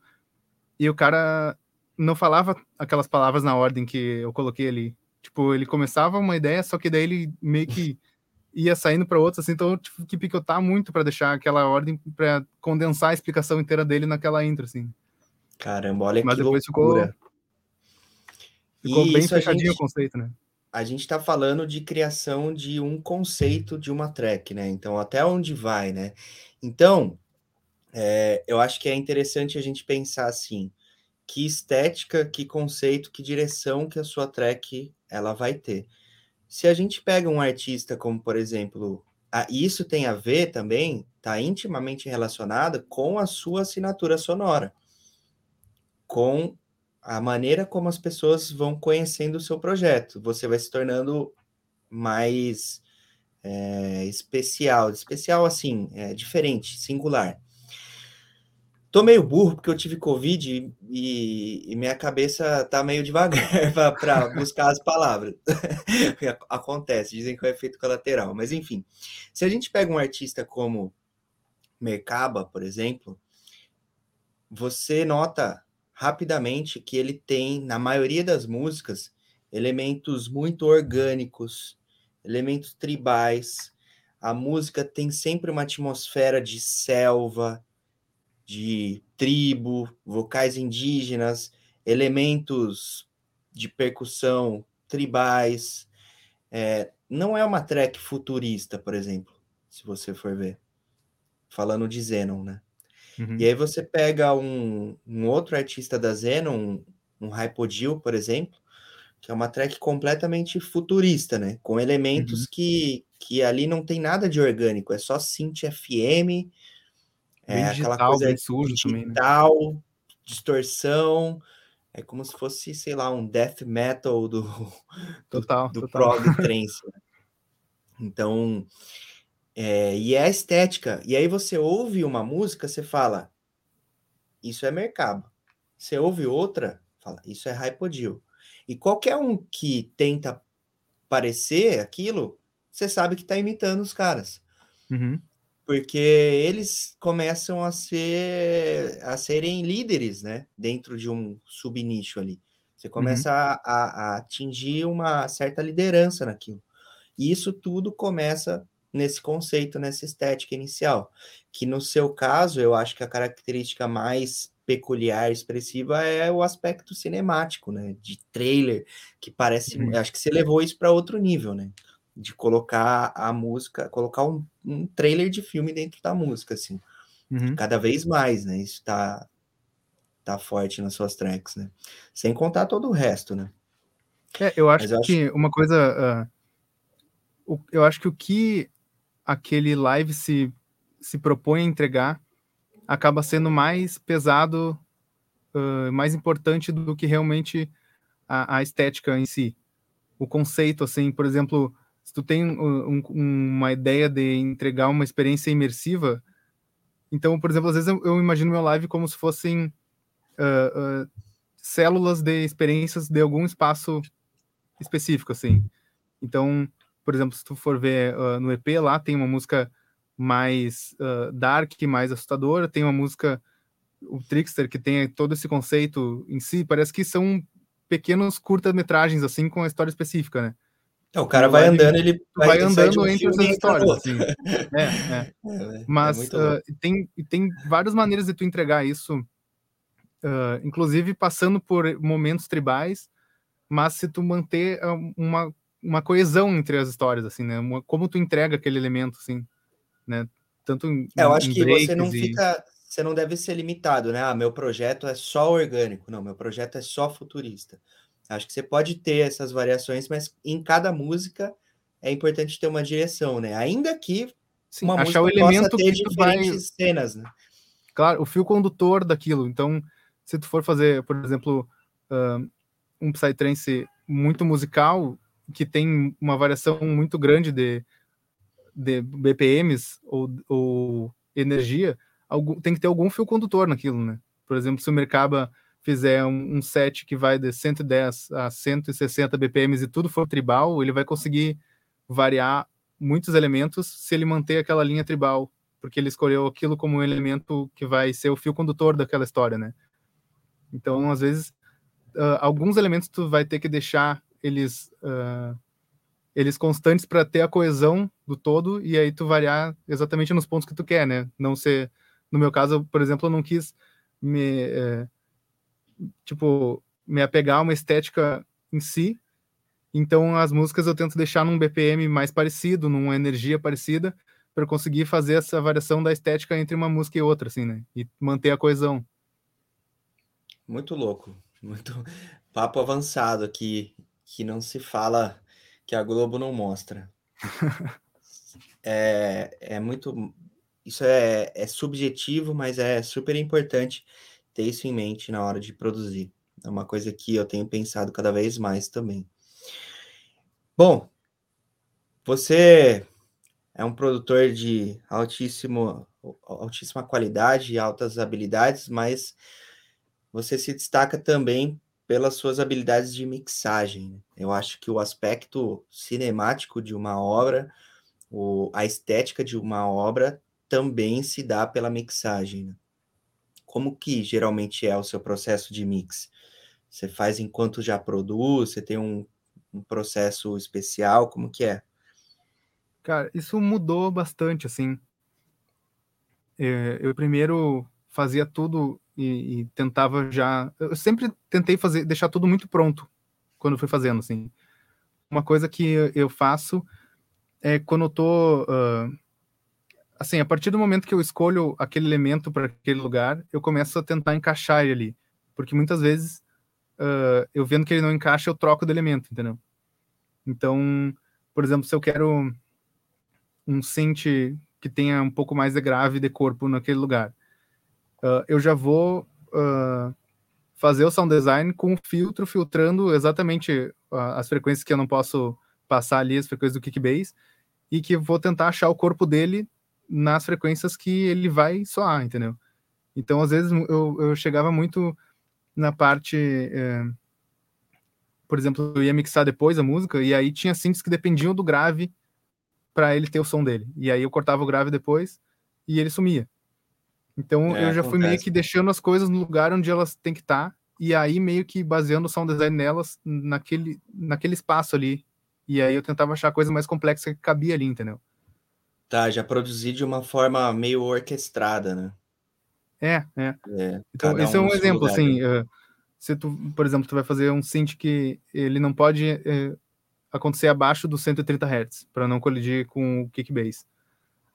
e o cara não falava aquelas palavras na ordem que eu coloquei ali. Tipo, ele começava uma ideia, só que daí ele meio que ia saindo para outros, assim, então eu tive que picotar muito para deixar aquela ordem, para condensar a explicação inteira dele naquela intro, assim. Caramba, olha Mas que depois loucura. Ficou, ficou bem fechadinho gente, o conceito, né? A gente está falando de criação de um conceito de uma track, né? Então, até onde vai, né? Então, é, eu acho que é interessante a gente pensar assim, que estética, que conceito, que direção que a sua track ela vai ter. Se a gente pega um artista como, por exemplo, a, isso tem a ver também, está intimamente relacionado com a sua assinatura sonora, com a maneira como as pessoas vão conhecendo o seu projeto. Você vai se tornando mais é, especial, especial assim, é, diferente, singular. Tô meio burro porque eu tive Covid e, e minha cabeça tá meio devagar para buscar as palavras. Acontece, dizem que é efeito colateral, mas enfim. Se a gente pega um artista como Mercaba, por exemplo, você nota rapidamente que ele tem, na maioria das músicas, elementos muito orgânicos, elementos tribais. A música tem sempre uma atmosfera de selva, de tribo, vocais indígenas, elementos de percussão tribais. É, não é uma track futurista, por exemplo, se você for ver. Falando de Zenon, né? Uhum. E aí você pega um, um outro artista da Zenon, um, um Hypodil, por exemplo, que é uma track completamente futurista, né? Com elementos uhum. que, que ali não tem nada de orgânico, é só synth FM, é digital, aquela coisa sujo digital, também, né? distorção, é como se fosse, sei lá, um death metal do, total, do, do total. prog trance. Né? Então, é, e é a estética. E aí você ouve uma música, você fala, isso é mercado. Você ouve outra, fala, isso é Hypodil. E qualquer um que tenta parecer aquilo, você sabe que está imitando os caras. Uhum. Porque eles começam a ser a serem líderes, né? Dentro de um subnicho ali. Você uhum. começa uhum. a, a, atingir uma certa liderança naquilo. E isso tudo começa nesse conceito, nessa estética inicial. Que no seu caso, eu acho que a característica mais peculiar, expressiva é o aspecto cinemático, né? De trailer, que parece. Uhum. Acho que você levou isso para outro nível, né? De colocar a música, colocar um, um, trailer de filme dentro da música, assim. Uhum. Cada vez mais, né? Isso tá, tá forte nas suas tracks, né? Sem contar todo o resto, né? É, eu acho eu que acho... uma coisa. Uh, eu acho que o que aquele live se, se propõe a entregar acaba sendo mais pesado, uh, mais importante do que realmente a, a, estética em si. O conceito, assim, por exemplo, se tu tem um, uma ideia de entregar uma experiência imersiva, então, por exemplo, às vezes eu, eu imagino meu live como se fossem uh, uh, células de experiências de algum espaço específico, assim. Então, por exemplo, se tu for ver uh, no EP lá, tem uma música mais uh, dark, mais assustadora, tem uma música, o Trickster, que tem todo esse conceito em si, parece que são pequenos curta-metragens, assim, com a história específica, né? É, o cara vai andando, ele vai, vai andando um entre essas histórias. Assim. É, é. é, Mas é uh, tem, tem várias maneiras de tu entregar isso, uh, inclusive passando por momentos tribais, mas se tu manter uma, uma coesão entre as histórias, assim, né? Uma, como tu entrega aquele elemento, assim, né? Tanto em, é, eu acho que você não e... fica, você não deve ser limitado, né? Ah, meu projeto é só orgânico, não, meu projeto é só futurista. Acho que você pode ter essas variações, mas em cada música é importante ter uma direção, né? Ainda que Sim, uma achar o elemento que diferentes vai... cenas, né? Claro, o fio condutor daquilo. Então, se tu for fazer, por exemplo, uh, um psytrance muito musical, que tem uma variação muito grande de, de BPMs ou, ou energia, algum, tem que ter algum fio condutor naquilo, né? Por exemplo, se o Merkaba fizer um, um, set que vai de 110 a 160 BPMs e tudo for tribal, ele vai conseguir variar muitos elementos se ele manter aquela linha tribal, porque ele escolheu aquilo como um elemento que vai ser o fio condutor daquela história, né? Então, às vezes, uh, alguns elementos tu vai ter que deixar eles uh, eles constantes para ter a coesão do todo e aí tu variar exatamente nos pontos que tu quer, né? Não ser, no meu caso, por exemplo, eu não quis me uh, tipo, me apegar a uma estética em si. Então, as músicas eu tento deixar num BPM mais parecido, numa energia parecida, para conseguir fazer essa variação da estética entre uma música e outra, assim, né? E manter a coesão. Muito louco. Muito papo avançado aqui, que não se fala, que a Globo não mostra. é, é muito. Isso é, é subjetivo, mas é super importante ter isso em mente na hora de produzir. É uma coisa que eu tenho pensado cada vez mais também. Bom, você é um produtor de altíssimo, altíssima qualidade e altas habilidades, mas você se destaca também pelas suas habilidades de mixagem. Né? Eu acho que o aspecto cinemático de uma obra, o, a estética de uma obra também se dá pela mixagem. Né? como que geralmente é o seu processo de mix? Você faz enquanto já produz? Você tem um, um processo especial? Como que é? Cara, isso mudou bastante, assim. É, eu primeiro fazia tudo e, e, tentava já. Eu sempre tentei fazer, deixar tudo muito pronto quando fui fazendo, assim. Uma coisa que eu faço é quando eu tô uh, assim, a partir do momento que eu escolho aquele elemento para aquele lugar, eu começo a tentar encaixar ele ali. Porque muitas vezes, uh, eu vendo que ele não encaixa, eu troco do elemento, entendeu? Então, por exemplo, se eu quero um synth que tenha um pouco mais de grave de corpo naquele lugar, uh, eu já vou uh, fazer o sound design com o filtro, filtrando exatamente as frequências que eu não posso passar ali, as frequências do kickbase, e que vou tentar achar o corpo dele nas frequências que ele vai soar, entendeu? Então, às vezes, eu, eu chegava muito na parte. É, por exemplo, eu ia mixar depois a música, e aí tinha synths que dependiam do grave para ele ter o som dele. E aí eu cortava o grave depois e ele sumia. Então é, eu já acontece. fui meio que deixando as coisas no lugar onde elas têm que estar, tá, e aí meio que baseando o sound design nelas naquele, naquele espaço ali. E aí eu tentava achar a coisa mais complexa que cabia ali, entendeu? Tá, já produzi de uma forma meio orquestrada, né? É, é. é então, esse é um exemplo, lugar, assim, uh, se tu, por exemplo, tu vai fazer um synth que ele não pode uh, acontecer abaixo dos 130 Hz, para não colidir com o kickbase.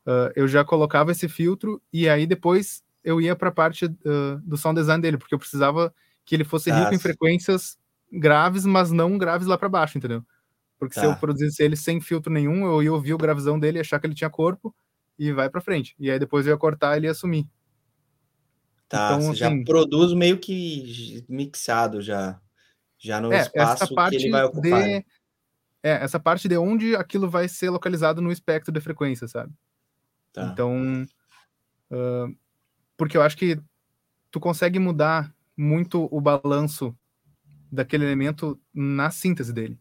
Uh, eu já colocava esse filtro e aí depois eu ia para a parte do sound design dele, porque eu precisava que ele fosse rico em frequências graves, mas não graves lá para baixo, entendeu? Porque tá. se eu tá. produzisse ele sem filtro nenhum, eu ia ouvir o gravizão dele, achar que ele tinha corpo e vai para frente. E aí depois eu ia cortar ele ia sumir. Tá, então, você assim, já produz meio que mixado já, já no é, espaço que ele vai ocupar. De, é, essa parte de onde aquilo vai ser localizado no espectro de frequência, sabe? Tá. Então, uh, porque eu acho que tu consegue mudar muito o balanço daquele elemento na síntese dele.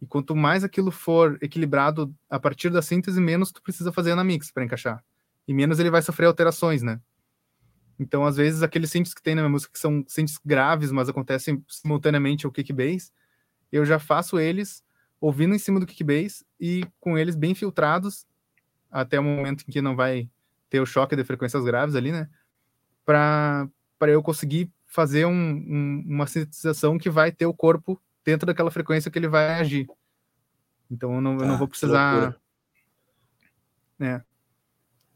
E quanto mais aquilo for equilibrado a partir da síntese, menos tu precisa fazer na mix para encaixar. E menos ele vai sofrer alterações, né? Então, às vezes, aqueles synths que tem na minha música que são synths graves, mas acontecem simultaneamente ao kick bass, eu já faço eles ouvindo em cima do kick bass e com eles bem filtrados até o momento em que não vai ter o choque de frequências graves ali, né? Para eu conseguir fazer um, um, uma sintetização que vai ter o corpo dentro daquela frequência que ele vai agir. Então eu não, eu não ah, vou precisar. É.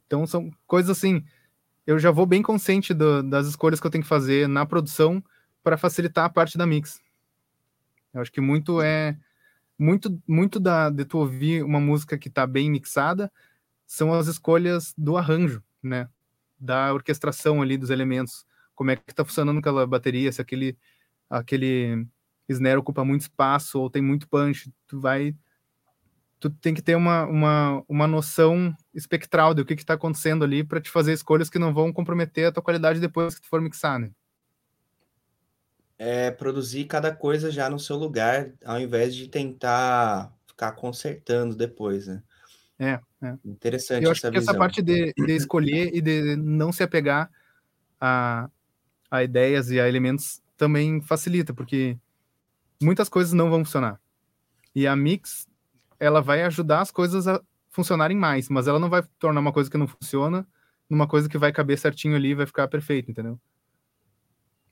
Então são coisas assim. Eu já vou bem consciente do, das escolhas que eu tenho que fazer na produção para facilitar a parte da mix. Eu acho que muito é muito muito da de tu ouvir uma música que está bem mixada são as escolhas do arranjo, né? Da orquestração ali dos elementos. Como é que está funcionando aquela bateria, se aquele aquele snare ocupa muito espaço ou tem muito punch, tu vai tu tem que ter uma, uma, uma noção espectral do que está acontecendo ali para te fazer escolhas que não vão comprometer a tua qualidade depois que tu for mixar, né? É produzir cada coisa já no seu lugar, ao invés de tentar ficar consertando depois, né? É, é. Interessante Eu acho que visão. essa parte de, de escolher e de não se apegar a, a ideias e a elementos também facilita, porque muitas coisas não vão funcionar. E a mix, ela vai ajudar as coisas a funcionarem mais, mas ela não vai tornar uma coisa que não funciona numa coisa que vai caber certinho ali e vai ficar perfeito, entendeu?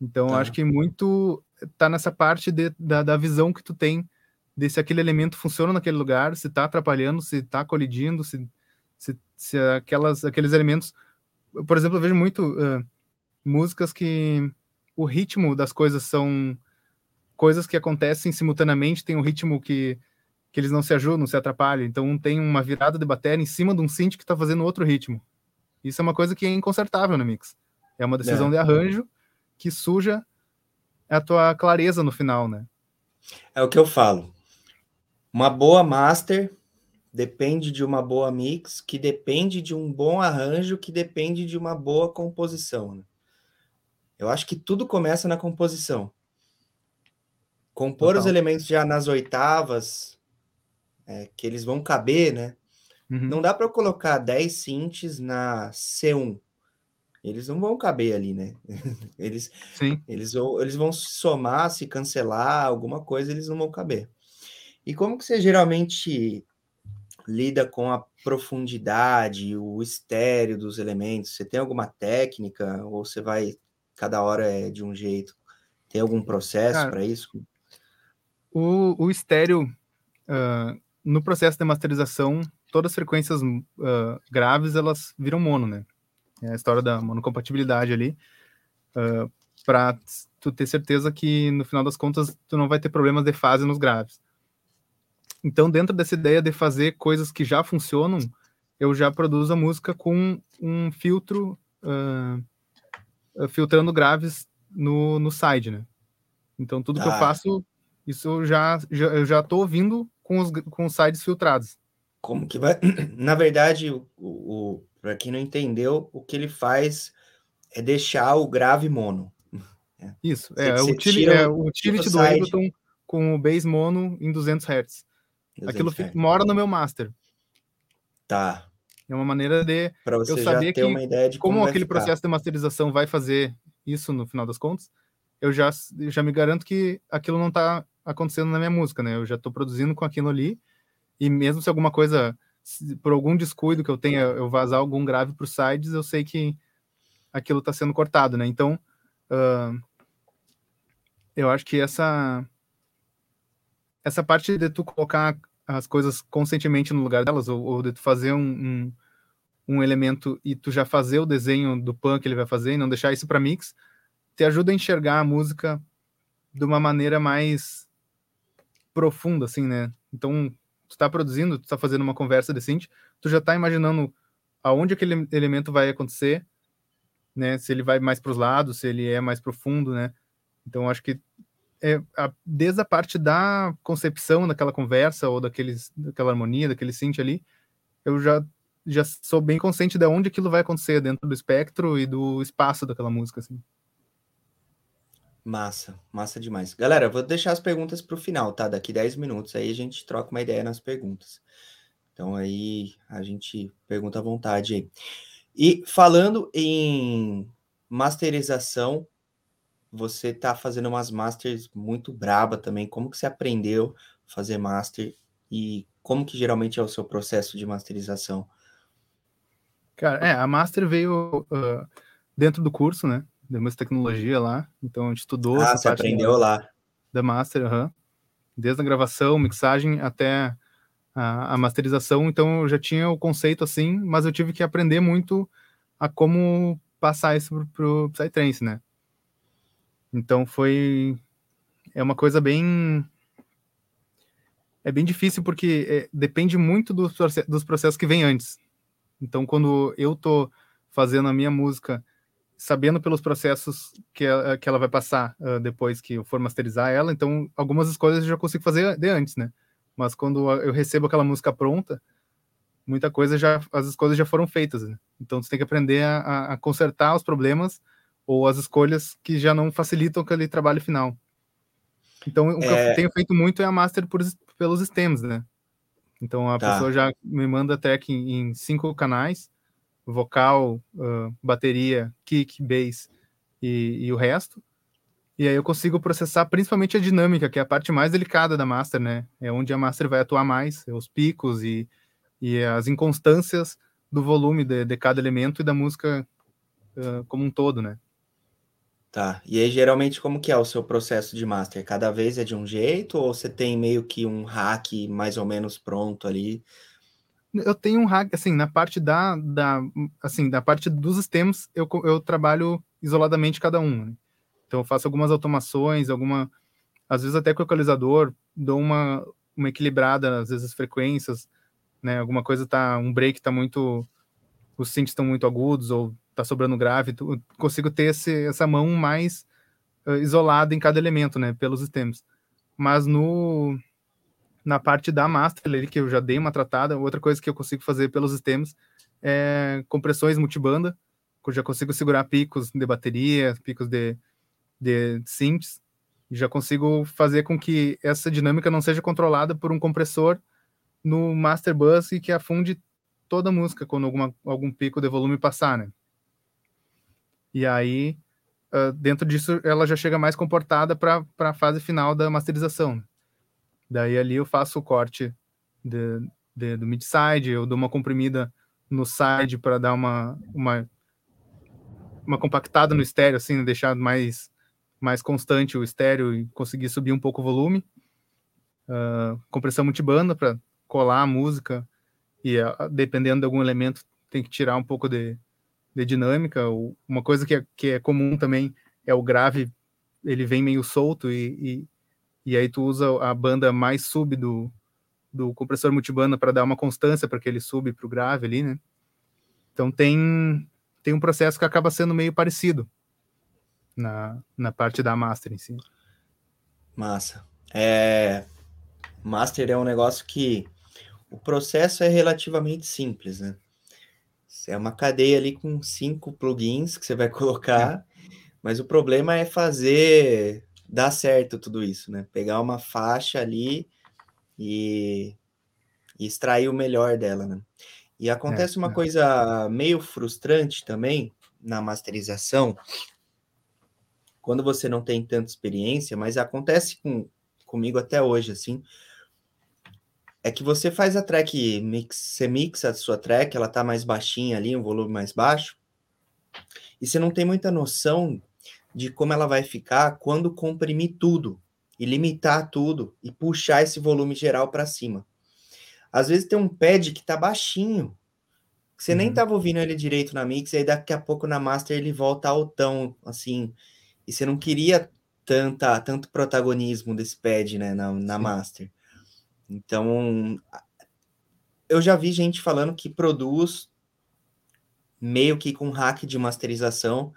Então, tá. acho que muito tá nessa parte de, da, da visão que tu tem de se aquele elemento funciona naquele lugar, se tá atrapalhando, se tá colidindo, se, se, se aquelas, aqueles elementos... Por exemplo, eu vejo muito uh, músicas que o ritmo das coisas são coisas que acontecem simultaneamente, tem um ritmo que, que eles não se ajudam, não se atrapalham. Então tem uma virada de bateria em cima de um synth que está fazendo outro ritmo. Isso é uma coisa que é inconsertável no mix. É uma decisão é. de arranjo que suja a tua clareza no final, né? É o que eu falo. Uma boa master depende de uma boa mix, que depende de um bom arranjo, que depende de uma boa composição. Né? Eu acho que tudo começa na composição. Compor Total. os elementos já nas oitavas, é, que eles vão caber, né? Uhum. Não dá para colocar 10 synths na C1. Eles não vão caber ali, né? Eles, Sim. eles, vão, eles vão somar, se cancelar alguma coisa, eles não vão caber. E como que você geralmente lida com a profundidade, o estéreo dos elementos? Você tem alguma técnica ou você vai cada hora é de um jeito? Tem algum processo para isso? O, o estéreo, uh, no processo de masterização, todas as frequências uh, graves, elas viram mono, né? É a história da monocompatibilidade ali, uh, para tu ter certeza que, no final das contas, tu não vai ter problemas de fase nos graves. Então, dentro dessa ideia de fazer coisas que já funcionam, eu já produzo a música com um filtro, uh, filtrando graves no, no side, né? Então, tudo ah. que eu ah. faço isso eu já, já, eu já tô ouvindo com os, com os sites filtrados. Como que vai? Na verdade, o, o para quem não entendeu, o que ele faz é deixar o grave mono. Isso, é, é, o utility, é o utility do Ableton com o bass mono em 200 Hz. Aquilo fica, mora no meu master. Tá. É uma maneira de eu saber que como, como aquele processo de masterização vai fazer isso no final das contas, eu já, já me garanto que aquilo não está acontecendo na minha música, né? Eu já estou produzindo com aquilo ali, e mesmo se alguma coisa, se por algum descuido que eu tenha, eu vazar algum grave para os sides, eu sei que aquilo está sendo cortado, né? Então, uh, eu acho que essa essa parte de tu colocar as coisas conscientemente no lugar delas, ou, ou de tu fazer um, um, um, elemento e tu já fazer o desenho do pan que ele vai fazer e não deixar isso para mix, te ajuda a enxergar a música de uma maneira mais profunda, assim, né? Então, tu tá produzindo, tu tá fazendo uma conversa decente, tu já tá imaginando aonde aquele elemento vai acontecer, né? Se ele vai mais para os lados, se ele é mais profundo, né? Então, acho que é, a, desde a parte da concepção daquela conversa ou daqueles, daquela harmonia, daquele synth ali, eu já já sou bem consciente de onde aquilo vai acontecer dentro do espectro e do espaço daquela música, assim. Massa, massa demais. Galera, vou deixar as perguntas para o final, tá? Daqui 10 minutos aí a gente troca uma ideia nas perguntas. Então aí a gente pergunta à vontade aí. E falando em masterização, você tá fazendo umas masters muito braba também. Como que você aprendeu a fazer master e como que geralmente é o seu processo de masterização? Cara, é, a master veio uh, dentro do curso, né? de tecnologia lá, então a gente estudou. Ah, você aprendeu da, lá. Da master, uhum. desde a gravação, mixagem até a, a, masterização, então eu já tinha o conceito assim, mas eu tive que aprender muito a como passar isso pro, pro Psytrance, né? Então foi é uma coisa bem é bem difícil porque é, depende muito dos, dos processos que vem antes. Então quando eu tô fazendo a minha música sabendo pelos processos que ela, que ela vai passar uh, depois que eu for masterizar ela, então algumas coisas eu já consigo fazer de antes, né? Mas quando eu recebo aquela música pronta, muita coisa já, as coisas já foram feitas, né? Então você tem que aprender a, a, consertar os problemas ou as escolhas que já não facilitam aquele trabalho final. Então o é... que eu é. tenho feito muito é a master por, pelos stems, né? Então a tá. pessoa já me manda track em, em cinco canais, vocal, uh, bateria, kick, bass e, e, o resto. E aí eu consigo processar principalmente a dinâmica, que é a parte mais delicada da master, né? É onde a master vai atuar mais, é os picos e, e as inconstâncias do volume de, de cada elemento e da música uh, como um todo, né? Tá. E aí, geralmente, como que é o seu processo de master? Cada vez é de um jeito ou você tem meio que um hack mais ou menos pronto ali eu tenho um hack, assim, na parte da, da assim, da parte dos sistemas, eu, eu trabalho isoladamente cada um. Né? Então, eu faço algumas automações, alguma, às vezes até com o equalizador, dou uma, uma equilibrada, às vezes as frequências, né? Alguma coisa tá, um break tá muito, os synths estão muito agudos ou tá sobrando grave, eu consigo ter esse, essa mão mais uh, isolada em cada elemento, né? Pelos sistemas. Mas no na parte da master ali, que eu já dei uma tratada, outra coisa que eu consigo fazer pelos sistemas é compressões multibanda, que eu já consigo segurar picos de bateria, picos de, de synths, já consigo fazer com que essa dinâmica não seja controlada por um compressor no master bus e que afunde toda a música quando alguma, algum pico de volume passar, né? E aí, uh, dentro disso, ela já chega mais comportada para a fase final da masterização. Daí ali eu faço o corte de, de, do mid-side, eu dou uma comprimida no side para dar uma, uma, uma compactada no estéreo, assim, deixar mais, mais constante o estéreo e conseguir subir um pouco o volume. Uh, compressão multibanda para colar a música e uh, dependendo de algum elemento tem que tirar um pouco de, de dinâmica. Uma coisa que é, que é comum também é o grave, ele vem meio solto e, e e aí tu usa a banda mais sub do, do compressor multibanda para dar uma constância para que ele sube para o grave ali, né? Então tem, tem um processo que acaba sendo meio parecido na, na parte da master em si. Massa. É, master é um negócio que o processo é relativamente simples, né? É uma cadeia ali com cinco plugins que você vai colocar, é. mas o problema é fazer dá certo tudo isso, né? Pegar uma faixa ali e, e extrair o melhor dela, né? E acontece é, uma é. coisa meio frustrante também na masterização, quando você não tem tanta experiência, mas acontece com, comigo até hoje, assim, é que você faz a track, mix, você mixa a sua track, ela tá mais baixinha ali, um volume mais baixo, e você não tem muita noção de como ela vai ficar quando comprimir tudo e limitar tudo e puxar esse volume geral para cima. Às vezes tem um pad que tá baixinho, que você uhum. nem estava ouvindo ele direito na mix, e aí daqui a pouco na master ele volta altão, assim, e você não queria tanta, tanto protagonismo desse pad, né, na, na master. Então, eu já vi gente falando que produz meio que com hack de masterização,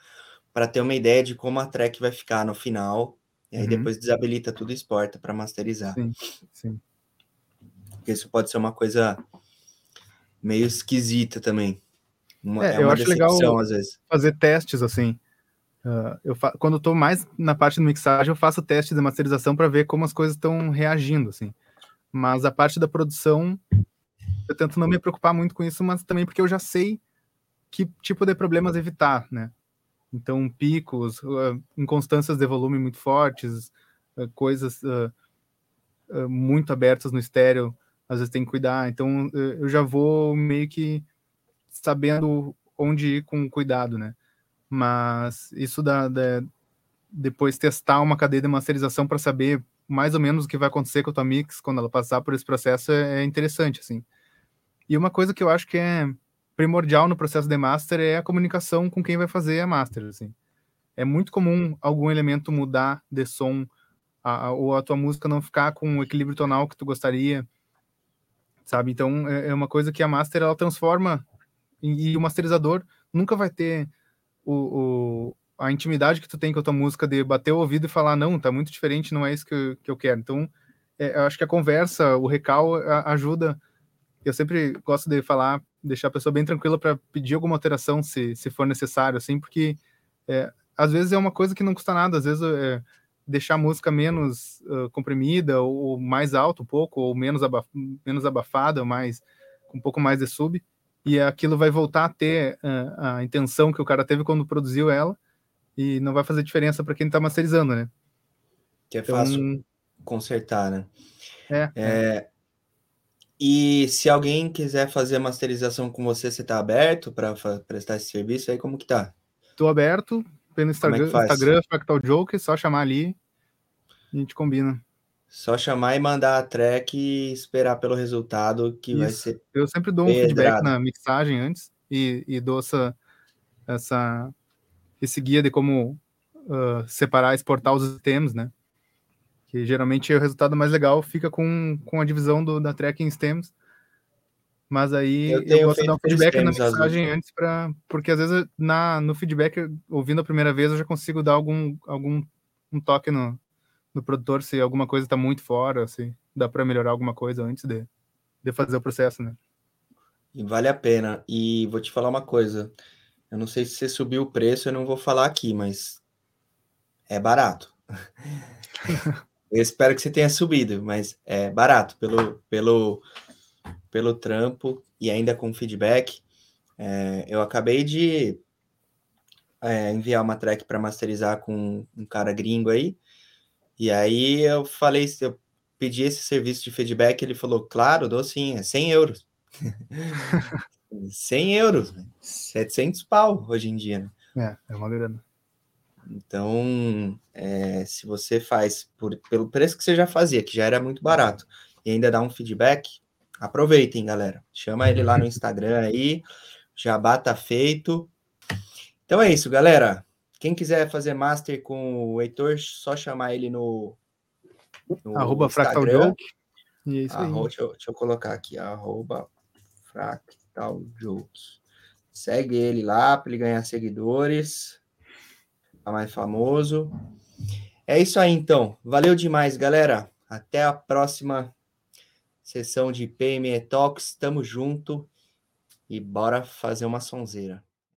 para ter uma ideia de como a track vai ficar no final. E aí uhum. depois desabilita tudo e exporta para masterizar. Sim, sim. Porque isso pode ser uma coisa meio esquisita também. Uma, é, é eu acho legal às vezes. fazer testes assim. Uh, eu quando eu tô mais na parte do mixagem, eu faço teste de masterização para ver como as coisas estão reagindo, assim. Mas a parte da produção, eu tento não me preocupar muito com isso, mas também porque eu já sei que tipo de problemas evitar, né? Então, picos, uh, inconstâncias de volume muito fortes, uh, coisas muito abertas no estéreo, às vezes tem que cuidar. Então, eu já vou meio que sabendo onde ir com cuidado, né? Mas isso da, da depois testar uma cadeia de masterização para saber mais ou menos o que vai acontecer com a tua mix quando ela passar por esse processo é, é interessante, assim. E uma coisa que eu acho que é primordial no processo de master é a comunicação com quem vai fazer a master, assim. É muito comum algum elemento mudar de som a, a, ou a tua música não ficar com o equilíbrio tonal que tu gostaria, sabe? Então é, é uma coisa que a master ela transforma e, e o masterizador nunca vai ter o, o, a intimidade que tu tem com a tua música de bater o ouvido e falar, não, tá muito diferente, não é isso que eu, que eu quero. Então, é, eu acho que a conversa, o recal ajuda. Eu sempre gosto de falar, deixar a pessoa bem tranquila para pedir alguma alteração se, se for necessário, assim, porque é, às vezes é uma coisa que não custa nada, às vezes é, deixar a música menos uh, comprimida ou mais alto um pouco, ou menos, abaf menos abafada, mais, um pouco mais de sub, e aquilo vai voltar a ter uh, a intenção que o cara teve quando produziu ela, e não vai fazer diferença para quem está masterizando, né? Que é então, fácil consertar, né? É, é. E se alguém quiser fazer a masterização com você, você está aberto para prestar esse serviço aí? Como que tá? Estou aberto pelo Instagram, é Instagram Fractal Joke, só chamar ali a gente combina. Só chamar e mandar a track e esperar pelo resultado que Isso. vai ser. Eu sempre dou um feedback na mixagem antes e, e dou essa, essa esse guia de como uh, separar, exportar os stems, né? Que geralmente o resultado mais legal fica com, com a divisão do, da track em stems. Mas aí eu, eu gosto de dar um feedback na mensagem antes para porque às vezes na no feedback ouvindo a primeira vez eu já consigo dar algum algum um toque no, no produtor se alguma coisa está muito fora, se dá para melhorar alguma coisa antes de, de fazer o processo, né? E vale a pena. E vou te falar uma coisa. Eu não sei se você subiu o preço, eu não vou falar aqui, mas é barato. eu espero que você tenha subido, mas é barato pelo, pelo, pelo trampo e ainda com feedback. É, eu acabei de é, enviar uma track para masterizar com um cara gringo aí. E aí eu falei, eu pedi esse serviço de feedback, ele falou, claro, dou sim, é 100 euros. 100 euros, 700 pau hoje em dia, né? É, é uma grana. Então, é, se você faz por, pelo preço que você já fazia, que já era muito barato, e ainda dá um feedback, aproveitem, galera. Chama ele lá no Instagram aí, jabá tá feito. Então é isso, galera. Quem quiser fazer master com o Heitor, só chamar ele no, no arroba Instagram. Arroba, deixa, eu, deixa eu colocar aqui, arroba fractal tal Jokes. Segue ele lá para ele ganhar seguidores. Tá mais famoso. É isso aí, então. Valeu demais, galera. Até a próxima sessão de PME Talks. Tamo junto e bora fazer uma sonzeira.